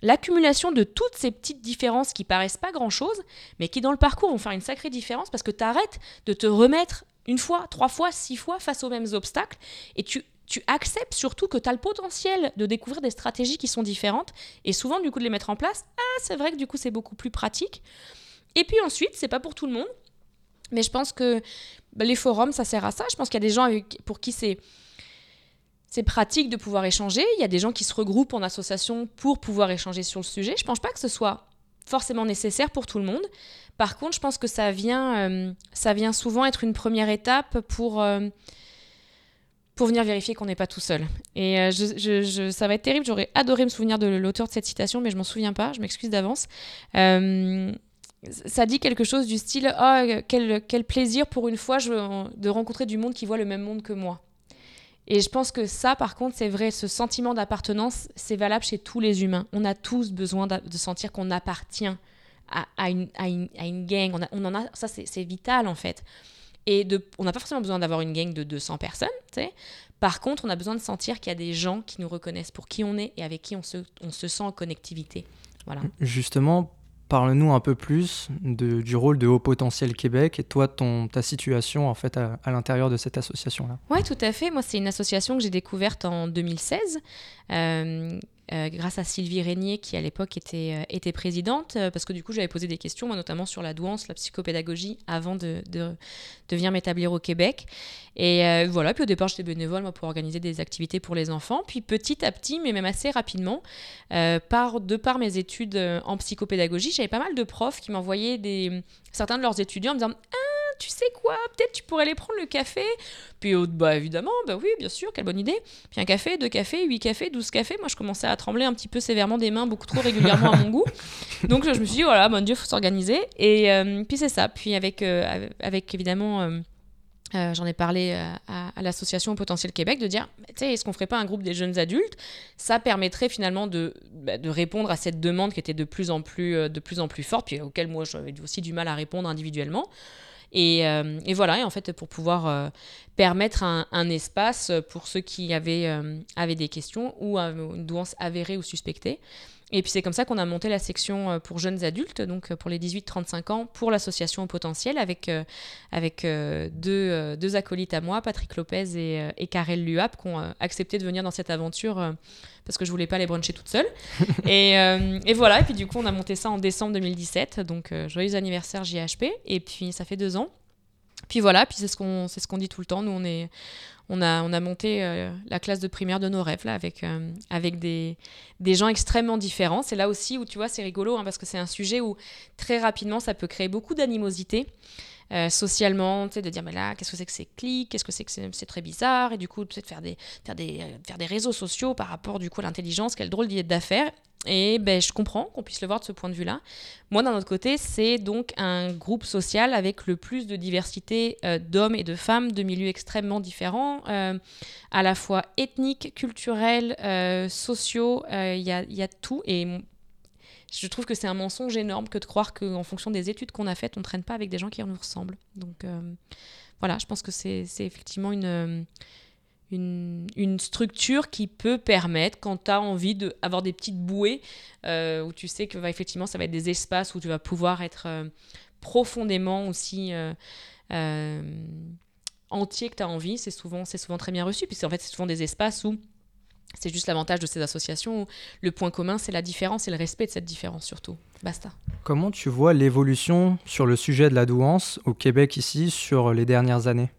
l'accumulation de toutes ces petites différences qui paraissent pas grand-chose, mais qui dans le parcours vont faire une sacrée différence parce que t'arrêtes de te remettre une fois, trois fois, six fois face aux mêmes obstacles, et tu tu acceptes surtout que tu as le potentiel de découvrir des stratégies qui sont différentes et souvent du coup de les mettre en place. Ah, c'est vrai que du coup c'est beaucoup plus pratique. Et puis ensuite, c'est pas pour tout le monde, mais je pense que bah, les forums ça sert à ça. Je pense qu'il y a des gens pour qui c'est c'est pratique de pouvoir échanger. Il y a des gens qui se regroupent en association pour pouvoir échanger sur le sujet. Je pense pas que ce soit forcément nécessaire pour tout le monde. Par contre, je pense que ça vient, euh, ça vient souvent être une première étape pour euh, pour venir vérifier qu'on n'est pas tout seul. Et euh, je, ça va être terrible, j'aurais adoré me souvenir de l'auteur de cette citation, mais je m'en souviens pas, je m'excuse d'avance. Euh, ça dit quelque chose du style Oh, quel, plaisir pour une fois je, de rencontrer du monde qui voit le même monde que moi. Et je pense que ça, par contre, c'est vrai, ce sentiment d'appartenance, c'est valable chez tous les humains. On a tous besoin de sentir qu'on appartient à, une, gang. On, on en a, ça, c'est vital, en fait. Et de, on n'a pas forcément besoin d'avoir une gang de 200 personnes. sais. Par contre, on a besoin de sentir qu'il y a des gens qui nous reconnaissent pour qui on est et avec qui on se, on se sent en connectivité. Voilà. Justement, parle-nous un peu plus de, du rôle de Haut Potentiel Québec et toi, ton, ta situation en fait à, à l'intérieur de cette association-là. Oui, tout à fait. Moi, c'est une association que j'ai découverte en 2016. Euh, euh, grâce à Sylvie Régnier qui à l'époque était, euh, était présidente, euh, parce que du coup j'avais posé des questions, moi, notamment sur la douance, la psychopédagogie, avant de, de, venir m'établir au Québec. Et voilà, puis au départ j'étais bénévole moi, pour organiser des activités pour les enfants, puis petit à petit, mais même assez rapidement, par, de par mes études en psychopédagogie, j'avais pas mal de profs qui m'envoyaient certains de leurs étudiants en me disant ah, tu sais quoi, peut-être tu pourrais aller prendre le café. Puis, bah évidemment, bah oui, bien sûr, quelle bonne idée. Puis un café, deux cafés, huit cafés, douze cafés. Moi, je commençais à trembler un petit peu sévèrement des mains, beaucoup trop régulièrement à mon goût. Donc, je me suis dit, voilà, mon Dieu, faut s'organiser. Et euh, puis, c'est ça. Puis, avec, euh, avec évidemment. Euh, j'en ai parlé à, l'association Potentiel Québec de dire, tu sais, est-ce qu'on ferait pas un groupe des jeunes adultes? Ça permettrait finalement de, bah, de, répondre à cette demande qui était de plus en plus, de plus, en plus forte, puis auquel moi j'avais aussi du mal à répondre individuellement. Euh, et, voilà, et en fait, pour pouvoir euh, permettre un, espace pour ceux qui avaient, euh, avaient des questions ou une douance avérée ou suspectée. Et puis c'est comme ça qu'on a monté la section pour jeunes adultes, donc pour les 18-35 ans, pour l'association au potentiel, avec, avec deux, deux, acolytes à moi, Patrick Lopez et, et Karel Luap, qui ont accepté de venir dans cette aventure parce que je voulais pas les bruncher toute seule. et, euh, et, voilà, et puis du coup, on a monté ça en décembre 2017. Donc, euh, joyeux anniversaire JHP. Et puis, ça fait deux ans. Puis voilà, puis c'est ce qu'on ce qu'on dit tout le temps. Nous, on, est, on, a, on a monté euh, la classe de primaire de nos rêves, là, avec, avec des, des gens extrêmement différents. C'est là aussi où, tu vois, c'est rigolo, hein, parce que c'est un sujet où très rapidement, ça peut créer beaucoup d'animosité. Euh, socialement, de dire mais là, qu'est-ce que c'est que ces clics, qu'est-ce que c'est que c'est très bizarre, et du coup, peut-être faire des, faire, des, euh, faire des réseaux sociaux par rapport du coup à l'intelligence, quelle drôle d'idée d'affaires. Et ben, je comprends qu'on puisse le voir de ce point de vue-là. Moi, d'un autre côté, c'est donc un groupe social avec le plus de diversité euh, d'hommes et de femmes de milieux extrêmement différents, à la fois ethniques, culturels, sociaux, il y a, y, a, tout. Je trouve que c'est un mensonge énorme que de croire qu'en fonction des études qu'on a faites, on ne traîne pas avec des gens qui nous ressemblent. Donc euh, voilà, je pense que c'est effectivement une, une, une, structure qui peut permettre, quand tu as envie d'avoir des petites bouées, euh, où tu sais que bah, effectivement ça va être des espaces où tu vas pouvoir être euh, profondément aussi entier que tu as envie, c'est souvent, souvent très bien reçu. Puis en fait, c'est souvent des espaces où c'est juste l'avantage de ces associations. Le point commun, c'est la différence et le respect de cette différence surtout. Basta. Comment tu vois l'évolution sur le sujet de la douance au Québec ici sur les dernières années?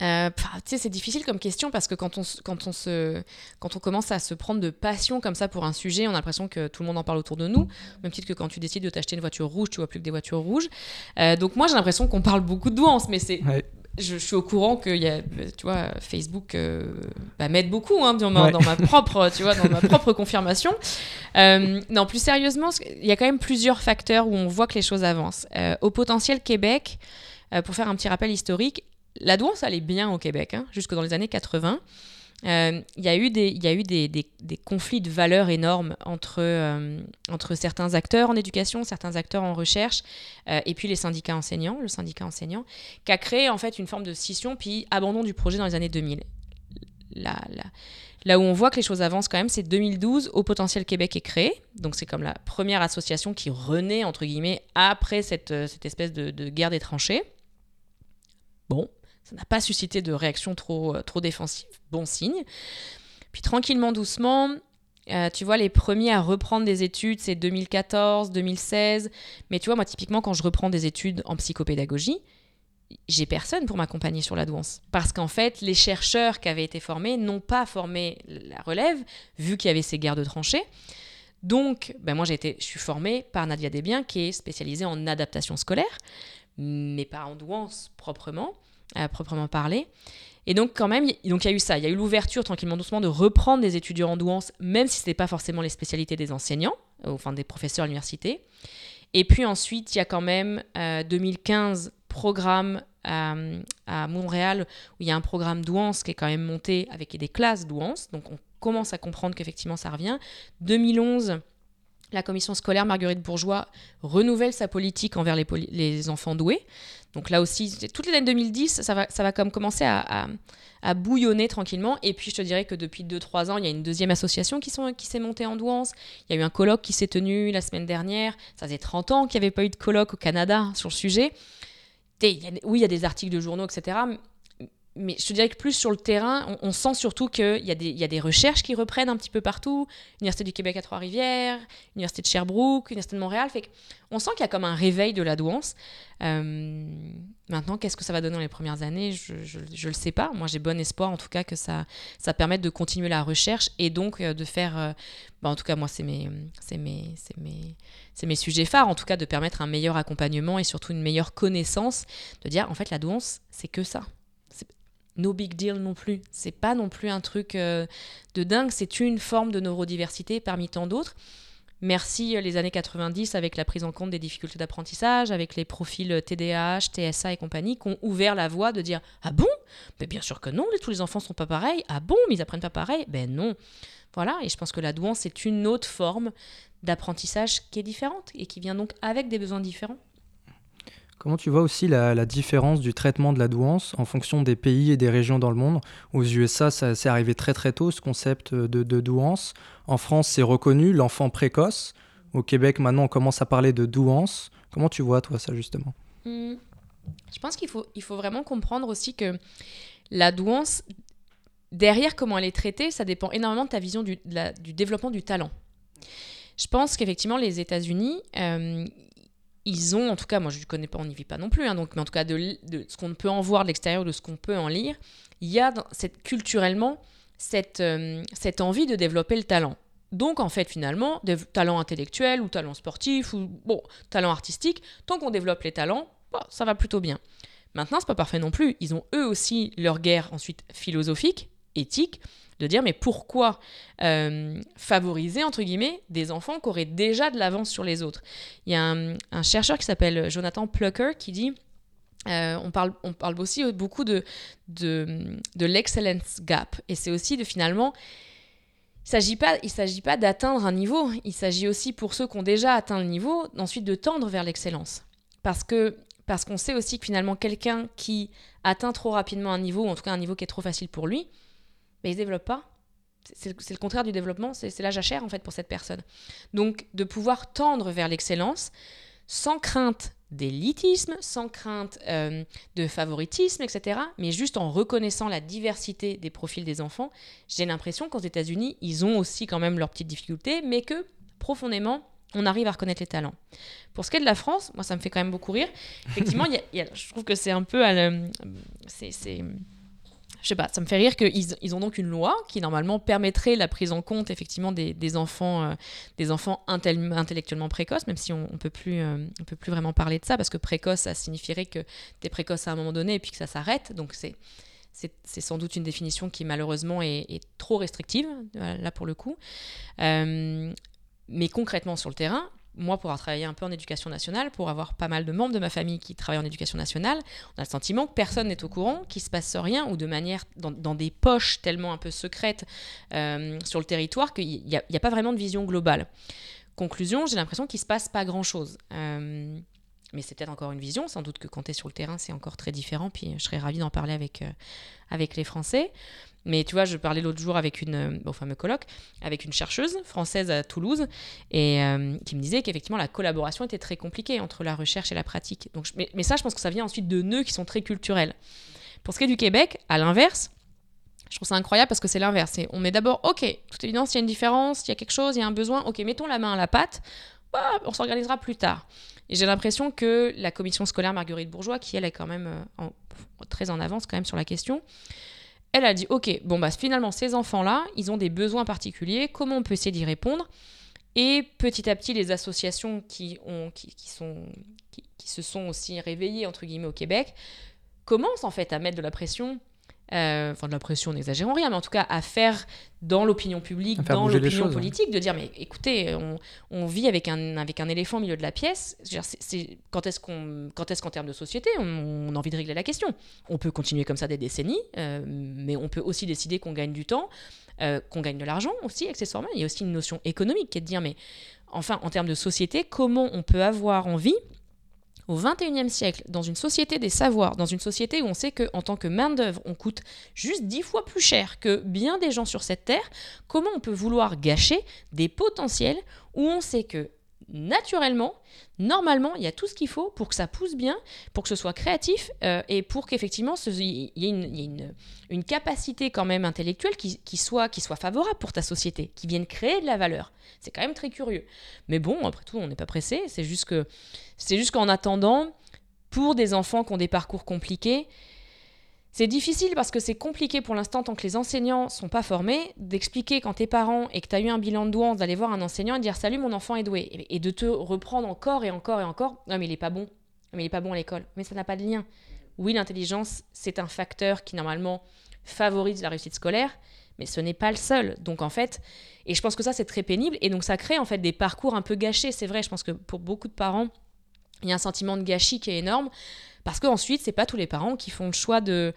Euh, c'est difficile comme question parce que quand on, quand, on se, quand on commence à se prendre de passion comme ça pour un sujet, on a l'impression que tout le monde en parle autour de nous. Même titre que quand tu décides de t'acheter une voiture rouge, tu vois plus que des voitures rouges. Euh, donc moi, j'ai l'impression qu'on parle beaucoup de douance, mais c'est je, suis au courant que y a, tu vois, Facebook euh, bah, m'aide beaucoup hein, dans, ma, dans, ma, propre, tu vois, dans ma propre confirmation. Euh, non, plus sérieusement, il y a quand même plusieurs facteurs où on voit que les choses avancent. Euh, au potentiel Québec, pour faire un petit rappel historique, la douance allait bien au Québec, hein, jusque dans les années 80. Euh, il y a eu, des, conflits de valeurs énormes entre, euh, entre certains acteurs en éducation, certains acteurs en recherche, euh, et puis les syndicats enseignants, le syndicat enseignant, qui a créé en fait une forme de scission, puis abandon du projet dans les années 2000. Là, où on voit que les choses avancent quand même, c'est 2012, Au Potentiel Québec est créé, donc c'est comme la première association qui renaît, entre guillemets, après cette, espèce de guerre des tranchées. Bon, ça n'a pas suscité de réaction trop, euh, trop défensive. Bon signe. Puis tranquillement, doucement, euh, tu vois, les premiers à reprendre des études, c'est 2014, 2016. Mais tu vois, moi, typiquement, quand je reprends des études en psychopédagogie, j'ai personne pour m'accompagner sur la douance. Parce qu'en fait, les chercheurs qui avaient été formés n'ont pas formé la relève, vu qu'il y avait ces guerres de tranchées. Donc, ben moi, j'ai été, je suis formée par Nadia Desbiens, qui est spécialisée en adaptation scolaire, mais pas en douance proprement à proprement parler. Et donc quand même, il y a eu ça, il y a eu l'ouverture tranquillement doucement de reprendre des étudiants en douance, même si ce n'était pas forcément les spécialités des enseignants, euh, enfin des professeurs à l'université. Et puis ensuite, il y a quand même 2015 euh, programme à, à, Montréal où il y a un programme douance qui est quand même monté avec des classes douance, donc on commence à comprendre qu'effectivement ça revient. 2011 la commission scolaire Marguerite Bourgeois renouvelle sa politique envers les enfants doués. Donc là aussi, toutes les années 2010, ça va, ça va comme commencer à, bouillonner tranquillement. Et puis je te dirais que depuis 2-3 ans, il y a une deuxième association qui s'est montée en douance. Il y a eu un colloque qui s'est tenu la semaine dernière. Ça faisait 30 ans qu'il n'y avait pas eu de colloque au Canada sur le sujet. oui, il y a des articles de journaux, etc mais je te dirais que plus sur le terrain, on, sent surtout qu'il y, a des, recherches qui reprennent un petit peu partout. Université du Québec à Trois-Rivières, Université de Sherbrooke, Université de Montréal. Fait on sent qu'il y a comme un réveil de la douance. Euh, maintenant, qu'est-ce que ça va donner dans les premières années? Je ne le sais pas. Moi, j'ai bon espoir, en tout cas, que ça, ça permette de continuer la recherche et donc euh, de faire... Euh, bah, en tout cas, moi, c'est mes, mes, mes, mes sujets phares, en tout cas, de permettre un meilleur accompagnement et surtout une meilleure connaissance, de dire, en fait, la douance, c'est que ça no big deal non plus. C'est pas non plus un truc euh, de dingue, c'est une forme de neurodiversité parmi tant d'autres. Merci euh, les années 90 avec la prise en compte des difficultés d'apprentissage, avec les profils TDAH, TSA et compagnie, qui ont ouvert la voie de dire Ah bon? Mais bien sûr que non, tous les enfants sont pas pareils. Ah bon, mais ils apprennent pas pareil? Ben non. Voilà, et je pense que la douance, c'est une autre forme d'apprentissage qui est différente et qui vient donc avec des besoins différents. Comment tu vois aussi la, différence du traitement de la douance en fonction des pays et des régions dans le monde? Aux USA, ça c'est arrivé très très tôt ce concept de, douance. En France, c'est reconnu, l'enfant précoce. Au Québec, maintenant, on commence à parler de douance. Comment tu vois, toi, ça, justement? Mmh. Je pense qu'il faut, il faut vraiment comprendre aussi que la douance, derrière comment elle est traitée, ça dépend énormément de ta vision du, du développement du talent. Je pense qu'effectivement, les États-Unis, euh, ils ont, en tout cas, moi je ne connais pas, on n'y vit pas non plus, hein, donc, mais en tout cas de, ce qu'on peut en voir de l'extérieur, de ce qu'on peut en lire, il y a culturellement cette, euh, cette envie de développer le talent. Donc en fait finalement, talent intellectuel ou talent sportif ou bon, talent artistique, tant qu'on développe les talents, bah, ça va plutôt bien. Maintenant, c'est pas parfait non plus. Ils ont eux aussi leur guerre ensuite philosophique, éthique, de dire mais pourquoi euh, favoriser entre guillemets des enfants qui auraient déjà de l'avance sur les autres? Il y a un, chercheur qui s'appelle Jonathan Plucker qui dit euh, on, parle, on parle aussi beaucoup de, de, l'excellence gap et c'est aussi de finalement il ne s'agit pas d'atteindre un niveau, il s'agit aussi pour ceux qui ont déjà atteint le niveau, ensuite de tendre vers l'excellence. Parce que parce qu'on sait aussi que finalement quelqu'un qui atteint trop rapidement un niveau, ou en tout cas un niveau qui est trop facile pour lui, mais il se développe pas. C'est le contraire du développement, c'est la jachère en fait pour cette personne. Donc de pouvoir tendre vers l'excellence sans crainte d'élitisme, sans crainte euh, de favoritisme, etc., mais juste en reconnaissant la diversité des profils des enfants, j'ai l'impression qu'aux États-Unis, ils ont aussi quand même leurs petites difficultés, mais que profondément, on arrive à reconnaître les talents. Pour ce qui est de la France, moi, ça me fait quand même beaucoup rire. Effectivement, je trouve que c'est un peu... C'est je sais pas, ça me fait rire qu'ils ils ont donc une loi qui normalement permettrait la prise en compte effectivement des, enfants, euh, des enfants intellectuellement précoces, même si on, ne peut plus, euh, on peut plus vraiment parler de ça parce que précoce, ça signifierait que tu es précoce à un moment donné et puis que ça s'arrête. Donc c'est c'est sans doute une définition qui malheureusement est, trop restrictive, là pour le coup. Euh, mais concrètement sur le terrain, moi, pour avoir travaillé un peu en éducation nationale, pour avoir pas mal de membres de ma famille qui travaillent en éducation nationale, on a le sentiment que personne n'est au courant, qu'il se passe rien, ou de manière dans, des poches tellement un peu secrètes euh, sur le territoire qu'il n'y a, pas vraiment de vision globale. Conclusion, j'ai l'impression qu'il se passe pas grand-chose. Euh, mais c'est peut-être encore une vision, sans doute que quand tu es sur le terrain, c'est encore très différent, puis je serais ravie d'en parler avec, euh, avec les Français. Mais tu vois, je parlais l'autre jour avec une, euh, au fameux colloque, avec une chercheuse française à Toulouse, et euh, qui me disait qu'effectivement la collaboration était très compliquée entre la recherche et la pratique. Donc, mais, mais, ça, je pense que ça vient ensuite de nœuds qui sont très culturels. Pour ce qui est du Québec, à l'inverse, je trouve ça incroyable parce que c'est l'inverse. On met d'abord, ok, toute évidence, il y a une différence, il y a quelque chose, il y a un besoin, ok, mettons la main à la pâte, bah, on s'organisera plus tard. Et j'ai l'impression que la commission scolaire Marguerite Bourgeois, qui elle est quand même euh, très en avance quand même sur la question, elle a dit ok, bon bah finalement ces enfants-là, ils ont des besoins particuliers, comment on peut essayer d'y répondre? Et petit à petit, les associations qui, ont, qui, sont, qui, qui, se sont aussi réveillées entre guillemets au Québec commencent en fait à mettre de la pression euh, enfin de la pression, n'exagérons rien, mais en tout cas à faire dans l'opinion publique, dans l'opinion politique, de dire mais écoutez, on, vit avec un, avec un éléphant au milieu de la pièce. C'est, quand est-ce qu'on, quand est-ce qu'en termes de société, on, a envie de régler la question? On peut continuer comme ça des décennies, euh, mais on peut aussi décider qu'on gagne du temps, euh, qu'on gagne de l'argent aussi, accessoirement. Il y a aussi une notion économique qui est de dire mais enfin en termes de société, comment on peut avoir envie au XXIe siècle, dans une société des savoirs, dans une société où on sait qu'en tant que main-d'œuvre, on coûte juste dix fois plus cher que bien des gens sur cette terre, comment on peut vouloir gâcher des potentiels où on sait que naturellement, normalement, il y a tout ce qu'il faut pour que ça pousse bien, pour que ce soit créatif euh, et pour qu'effectivement il y ait, une, capacité quand même intellectuelle qui, soit, qui soit favorable pour ta société, qui vienne créer de la valeur. C'est quand même très curieux. Mais bon, après tout, on n'est pas pressé. C'est juste c'est juste qu'en attendant, pour des enfants qui ont des parcours compliqués, c'est difficile parce que c'est compliqué pour l'instant tant que les enseignants sont pas formés d'expliquer quand t'es parent et que tu as eu un bilan de douance d'aller voir un enseignant et dire salut mon enfant est doué. Et de te reprendre encore et encore et encore non mais il est pas bon. Mais il est pas bon à l'école. Mais ça n'a pas de lien. Oui l'intelligence c'est un facteur qui normalement favorise la réussite scolaire mais ce n'est pas le seul. Donc en fait et je pense que ça c'est très pénible. Et donc ça crée en fait des parcours un peu gâchés. C'est vrai je pense que pour beaucoup de parents il y a un sentiment de gâchis qui est énorme parce qu'ensuite, c'est pas tous les parents qui font le choix de,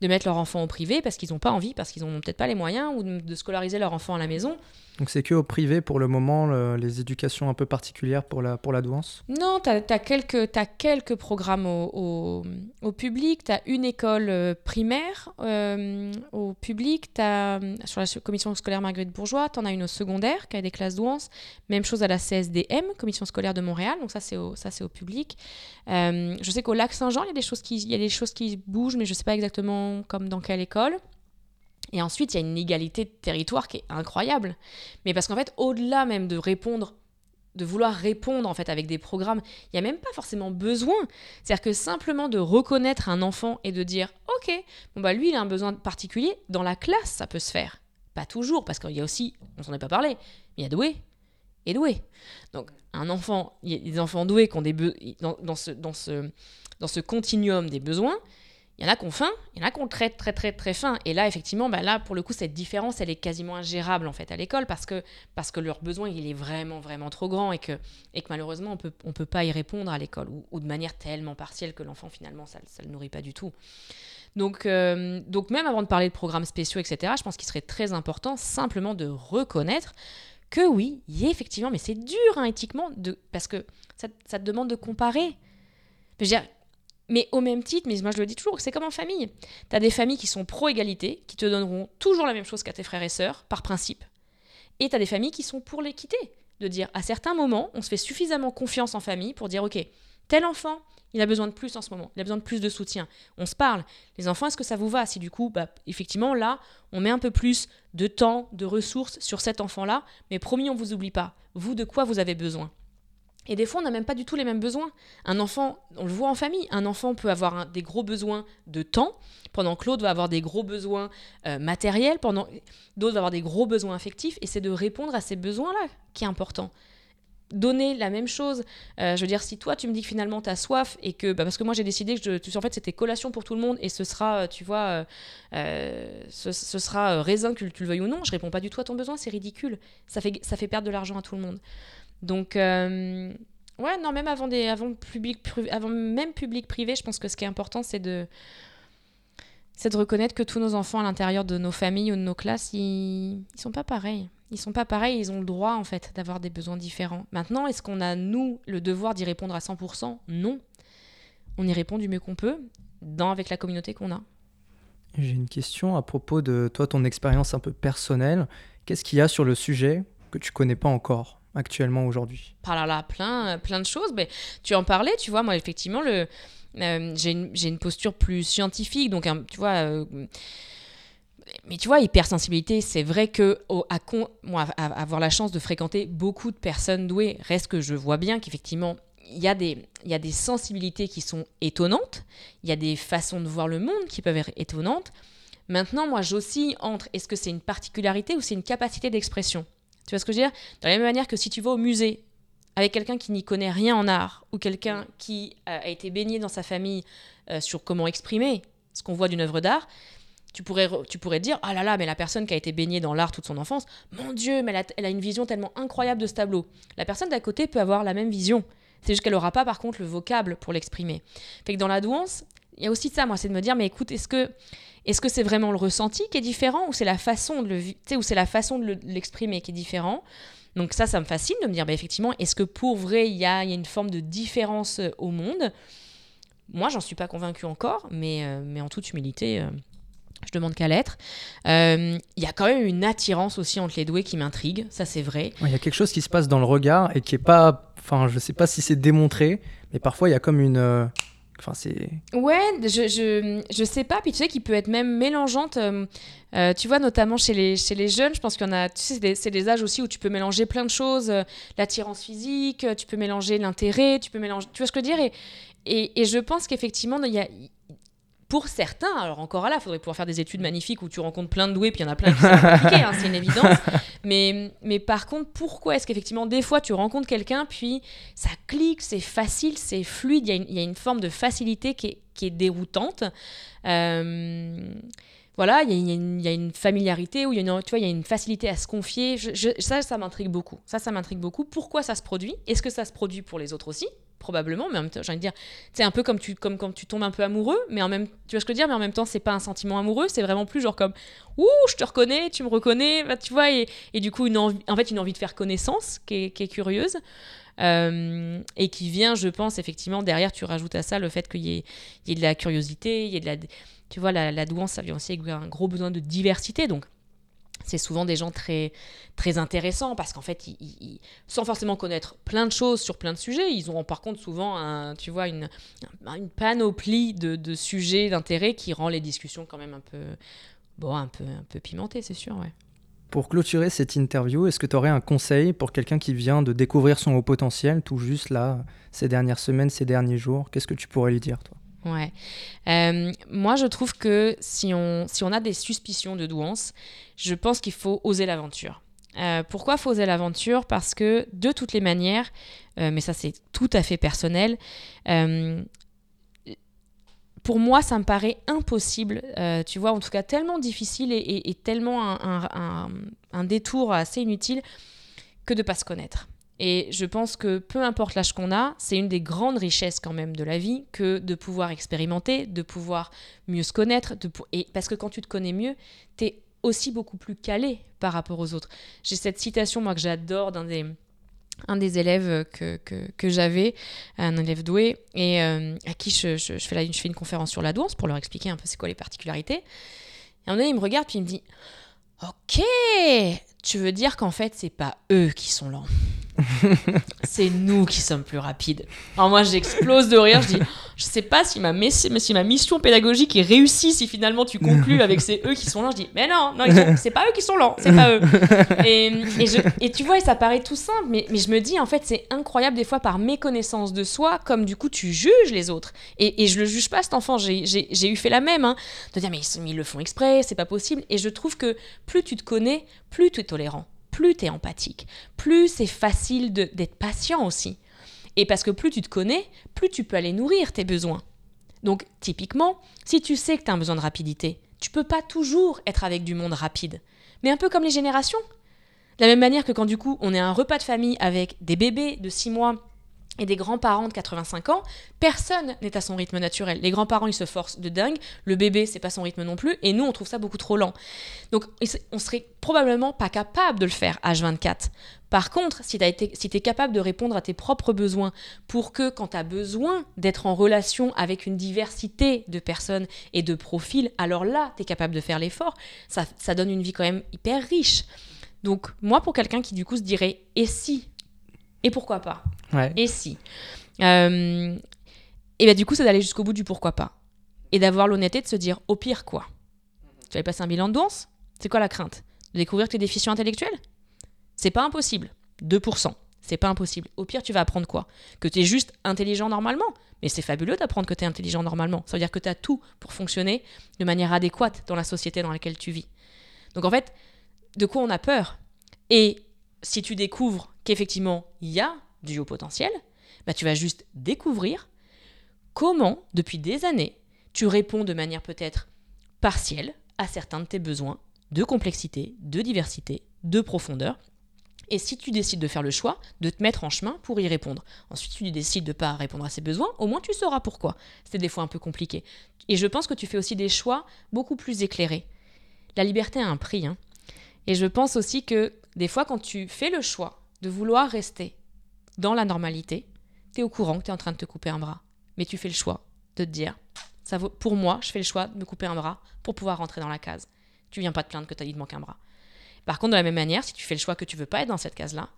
mettre leur enfant au privé parce qu'ils n'ont pas envie, parce qu'ils n'ont peut-être pas les moyens, ou de, scolariser leur enfant à la maison. Donc c'est que au privé pour le moment, les éducations un peu particulières pour la, pour la douance Non, tu as, quelques, quelques programmes au, public, tu as une école euh, primaire euh, au public, as, sur la commission scolaire Marguerite Bourgeois, tu en as une au secondaire qui a des classes douance, même chose à la CSDM, commission scolaire de Montréal, donc ça c'est au, au public. Euh, je sais qu'au lac Saint-Jean, il y, a des choses qui, il y a des choses qui bougent, mais je ne sais pas exactement comme dans quelle école. Et ensuite, il y a une égalité de territoire qui est incroyable. Mais parce qu'en fait, au-delà même de répondre, de vouloir répondre en fait avec des programmes, il n'y a même pas forcément besoin. C'est-à-dire que simplement de reconnaître un enfant et de dire, ok, bon bah lui il a un besoin particulier, dans la classe ça peut se faire. Pas toujours, parce qu'il y a aussi, on s'en est pas parlé, il y a doué et doué. Donc un enfant, il y a des enfants doués qui ont des dans, dans, ce, dans, ce, dans ce continuum des besoins, il y en a qui ont faim, il y en a qui ont très très très très faim. Et là, effectivement, bah là, pour le coup, cette différence, elle est quasiment ingérable en fait à l'école parce que, parce que leur besoin, il est vraiment vraiment trop grand et que, et que malheureusement, on peut, on peut pas y répondre à l'école ou, de manière tellement partielle que l'enfant, finalement, ça ne le nourrit pas du tout. Donc, euh, donc même avant de parler de programmes spéciaux, etc., je pense qu'il serait très important simplement de reconnaître que oui, y a effectivement, mais c'est dur hein, éthiquement, de, parce que ça, ça te demande de comparer. Je veux dire, mais au même titre, mais moi je le dis toujours, c'est comme en famille. Tu as des familles qui sont pro-égalité, qui te donneront toujours la même chose qu'à tes frères et sœurs, par principe. Et tu des familles qui sont pour l'équité. De dire, à certains moments, on se fait suffisamment confiance en famille pour dire, ok, tel enfant, il a besoin de plus en ce moment, il a besoin de plus de soutien. On se parle. Les enfants, est-ce que ça vous va Si du coup, bah, effectivement, là, on met un peu plus de temps, de ressources sur cet enfant-là, mais promis, on ne vous oublie pas. Vous, de quoi vous avez besoin? Et des fois, on n'a même pas du tout les mêmes besoins. Un enfant, on le voit en famille, un enfant peut avoir des gros besoins de temps, pendant que l'autre va avoir des gros besoins euh, matériels, pendant d'autres vont avoir des gros besoins affectifs, et c'est de répondre à ces besoins-là qui est important. Donner la même chose. Euh, je veux dire, si toi tu me dis que finalement tu as soif et que, bah, parce que moi j'ai décidé que je, en fait c'était collation pour tout le monde et ce sera, euh, tu vois, ce, sera raisin que tu le veuilles ou non, je réponds pas du tout à ton besoin, c'est ridicule. Ça fait, ça fait perdre de l'argent à tout le monde. Donc, euh, ouais, non, même avant, des, avant, public, avant même public privé, je pense que ce qui est important, c'est de, c'est de reconnaître que tous nos enfants à l'intérieur de nos familles ou de nos classes, ils, ils sont pas pareils. Ils sont pas pareils, ils ont le droit en fait d'avoir des besoins différents. Maintenant, est-ce qu'on a nous le devoir d'y répondre à 100% Non. On y répond du mieux qu'on peut, dans avec la communauté qu'on a. J'ai une question à propos de toi, ton expérience un peu personnelle. Qu'est-ce qu'il y a sur le sujet que tu connais pas encore? Actuellement aujourd'hui Par là, là, plein, plein de choses. Mais tu en parlais, tu vois, moi, effectivement, le, euh, j'ai, une, une, posture plus scientifique, donc, tu vois. Euh, mais tu vois, hypersensibilité, c'est vrai que à, moi, avoir la chance de fréquenter beaucoup de personnes douées, reste que je vois bien qu'effectivement, il y, a des, il y a des sensibilités qui sont étonnantes, il y a des façons de voir le monde qui peuvent être étonnantes. Maintenant, moi, j'oscille entre est-ce que c'est une particularité ou c'est une capacité d'expression tu vois ce que je veux dire? De la même manière que si tu vas au musée avec quelqu'un qui n'y connaît rien en art ou quelqu'un qui euh, a été baigné dans sa famille euh, sur comment exprimer ce qu'on voit d'une œuvre d'art, tu pourrais, tu pourrais dire Ah là là, mais la personne qui a été baignée dans l'art toute son enfance, mon Dieu, mais elle a, elle a, une vision tellement incroyable de ce tableau. La personne d'à côté peut avoir la même vision. C'est juste qu'elle n'aura pas, par contre, le vocable pour l'exprimer. Fait que dans la douance, il y a aussi ça, moi, c'est de me dire Mais écoute, est-ce que est-ce que c'est vraiment le ressenti qui est différent ou c'est la façon de le, ou c'est la façon de l'exprimer qui est différent? Donc ça, ça me fascine de me dire, bah, effectivement, est-ce que pour vrai, il y a, y a, une forme de différence euh, au monde? Moi, j'en suis pas convaincue encore, mais, euh, mais en toute humilité, euh, je demande qu'à l'être. Il y a quand même une attirance aussi entre les doués qui m'intrigue, ça c'est vrai. Il y a quelque chose qui se passe dans le regard et qui est pas, enfin, je sais pas si c'est démontré, mais parfois il y a comme une Ouais, je, je, je, sais pas. Puis tu sais qu'il peut être même mélangeante. Euh, euh, tu vois, notamment chez les, chez les jeunes, je pense qu'il y en a. Tu sais, c'est des, âges aussi où tu peux mélanger plein de choses. Euh, l'attirance physique, tu peux mélanger l'intérêt, tu peux mélanger. Tu vois ce que je veux dire et, et, et je pense qu'effectivement, il y a, pour certains, alors encore là, il faudrait pouvoir faire des études magnifiques où tu rencontres plein de doués, puis il y en a plein qui sont compliqués, hein, c'est une évidence. Mais, mais par contre, pourquoi est-ce qu'effectivement, des fois, tu rencontres quelqu'un, puis ça clique, c'est facile, c'est fluide, il y, y, a une forme de facilité qui est, qui est déroutante. Euh, voilà, il y, y, a une familiarité, où il y, a une, tu vois, il y a une facilité à se confier. Je, ça, ça m'intrigue beaucoup. Ça, ça m'intrigue beaucoup. Pourquoi ça se produit? Est-ce que ça se produit pour les autres aussi? Probablement, mais en même temps, j'ai envie de dire, c'est un peu comme tu comme quand tu tombes un peu amoureux, mais en même, tu vois ce que je veux dire, mais en même temps, c'est pas un sentiment amoureux, c'est vraiment plus genre comme, ouh, je te reconnais, tu me reconnais, bah, tu vois, et, du coup, une envie, en fait, une envie de faire connaissance qui est, curieuse. Euh, et qui vient, je pense, effectivement, derrière, tu rajoutes à ça le fait qu'il y, y ait, de la curiosité, il y ait de la. Tu vois, la, la douance, ça vient aussi avec un gros besoin de diversité. Donc, c'est souvent des gens très, très intéressants parce qu'en fait, sans forcément connaître plein de choses sur plein de sujets, ils ont par contre souvent, un, tu vois, une, une panoplie de, de sujets d'intérêt qui rend les discussions quand même un peu, bon, un peu, un peu pimentées, c'est sûr, ouais. Pour clôturer cette interview, est-ce que tu aurais un conseil pour quelqu'un qui vient de découvrir son haut potentiel, tout juste là, ces dernières semaines, ces derniers jours? Qu'est-ce que tu pourrais lui dire, toi? Ouais. Euh, moi, je trouve que si on, si on a des suspicions de douance, je pense qu'il faut oser l'aventure. Euh, pourquoi faut oser l'aventure? Parce que de toutes les manières, euh, mais ça c'est tout à fait personnel, pour moi ça me paraît impossible, tu vois, en tout cas tellement difficile et, tellement un, un, un, détour assez inutile que de pas se connaître. Et je pense que peu importe l'âge qu'on a, c'est une des grandes richesses quand même de la vie que de pouvoir expérimenter, de pouvoir mieux se connaître. Et parce que quand tu te connais mieux, tu es aussi beaucoup plus calé par rapport aux autres. J'ai cette citation, moi, que j'adore d'un des, élèves que, j'avais, un élève doué, et euh, à qui je, fais une conférence sur la douance pour leur expliquer un peu c'est quoi les particularités. Et un moment il me regarde, puis il me dit Ok, tu veux dire qu'en fait, c'est pas eux qui sont lents. c'est nous qui sommes plus rapides. Alors moi, j'explose de rire. Je dis, je sais pas si ma, si ma mission pédagogique est réussie si finalement tu conclus avec ces eux qui sont lents. Je dis, mais non, non, c'est pas eux qui sont lents, c'est pas eux. Et, et, tu vois, ça paraît tout simple, mais, mais je me dis, en fait, c'est incroyable des fois par méconnaissance de soi, comme du coup tu juges les autres. Et, et je le juge pas cet enfant, j'ai eu fait la même, hein, de dire, mais ils, ils le font exprès, c'est pas possible. Et je trouve que plus tu te connais, plus tu es tolérant plus tu es empathique, plus c'est facile d'être patient aussi. Et parce que plus tu te connais, plus tu peux aller nourrir tes besoins. Donc typiquement, si tu sais que tu as un besoin de rapidité, tu peux pas toujours être avec du monde rapide. Mais un peu comme les générations. De la même manière que quand du coup on est à un repas de famille avec des bébés de 6 mois et des grands-parents de 85 ans, personne n'est à son rythme naturel. Les grands-parents, ils se forcent de dingue, le bébé, c'est pas son rythme non plus, et nous, on trouve ça beaucoup trop lent. Donc, on serait probablement pas capable de le faire H24. Par contre, si tu es capable de répondre à tes propres besoins pour que quand tu as besoin d'être en relation avec une diversité de personnes et de profils, alors là, tu es capable de faire l'effort. Ça, ça donne une vie quand même hyper riche. Donc, moi, pour quelqu'un qui du coup se dirait, et si Et pourquoi pas et si euh, Et bien du coup, c'est d'aller jusqu'au bout du pourquoi pas. Et d'avoir l'honnêteté de se dire, au pire quoi Tu vas passer un bilan de danse C'est quoi la crainte? De découvrir que tu es déficient intellectuel? C'est pas impossible. 2%. C'est pas impossible. Au pire, tu vas apprendre quoi? Que tu es juste intelligent normalement. Mais c'est fabuleux d'apprendre que tu es intelligent normalement. Ça veut dire que tu as tout pour fonctionner de manière adéquate dans la société dans laquelle tu vis. Donc en fait, de quoi on a peur? Et si tu découvres qu'effectivement, il y a du haut potentiel, bah, tu vas juste découvrir comment, depuis des années, tu réponds de manière peut-être partielle à certains de tes besoins de complexité, de diversité, de profondeur. Et si tu décides de faire le choix de te mettre en chemin pour y répondre, ensuite tu décides de ne pas répondre à ces besoins, au moins tu sauras pourquoi. C'est des fois un peu compliqué. Et je pense que tu fais aussi des choix beaucoup plus éclairés. La liberté a un prix. Hein. Et je pense aussi que des fois quand tu fais le choix de vouloir rester dans la normalité, tu es au courant que tu es en train de te couper un bras. Mais tu fais le choix de te dire, ça vaut, pour moi, je fais le choix de me couper un bras pour pouvoir rentrer dans la case. Tu viens pas te plaindre que tu as dit de manquer un bras. Par contre, de la même manière, si tu fais le choix que tu veux pas être dans cette case-là,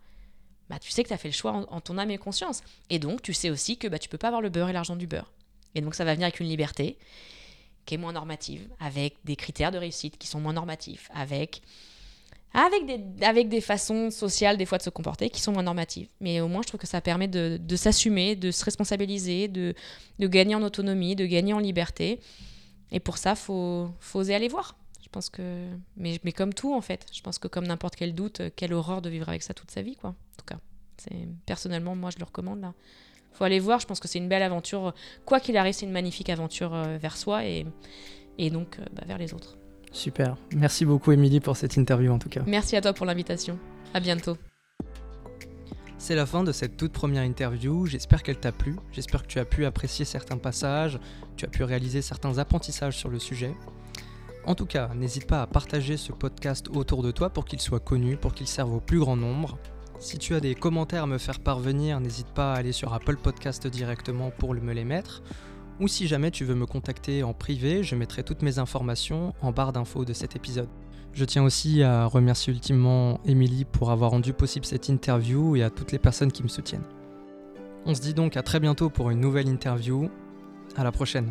bah, tu sais que tu as fait le choix en, ton âme et conscience. Et donc, tu sais aussi que bah, tu peux pas avoir le beurre et l'argent du beurre. Et donc, ça va venir avec une liberté qui est moins normative, avec des critères de réussite qui sont moins normatifs, avec avec des, avec des façons sociales des fois de se comporter qui sont moins normatives. Mais au moins, je trouve que ça permet de, de s'assumer, de se responsabiliser, de, de, gagner en autonomie, de gagner en liberté. Et pour ça, faut, faut oser aller voir. Je pense que, mais, mais comme tout en fait, je pense que comme n'importe quel doute, quelle horreur de vivre avec ça toute sa vie, quoi. En tout cas, personnellement, moi, je le recommande là. Faut aller voir. Je pense que c'est une belle aventure. Quoi qu'il arrive, c'est une magnifique aventure euh, vers soi et, et donc euh, bah, vers les autres. Super. Merci beaucoup, Émilie, pour cette interview en tout cas. Merci à toi pour l'invitation. À bientôt. C'est la fin de cette toute première interview. J'espère qu'elle t'a plu. J'espère que tu as pu apprécier certains passages, tu as pu réaliser certains apprentissages sur le sujet. En tout cas, n'hésite pas à partager ce podcast autour de toi pour qu'il soit connu, pour qu'il serve au plus grand nombre. Si tu as des commentaires à me faire parvenir, n'hésite pas à aller sur Apple Podcast directement pour me les mettre ou si jamais tu veux me contacter en privé, je mettrai toutes mes informations en barre d'infos de cet épisode. Je tiens aussi à remercier ultimement Émilie pour avoir rendu possible cette interview et à toutes les personnes qui me soutiennent. On se dit donc à très bientôt pour une nouvelle interview. À la prochaine.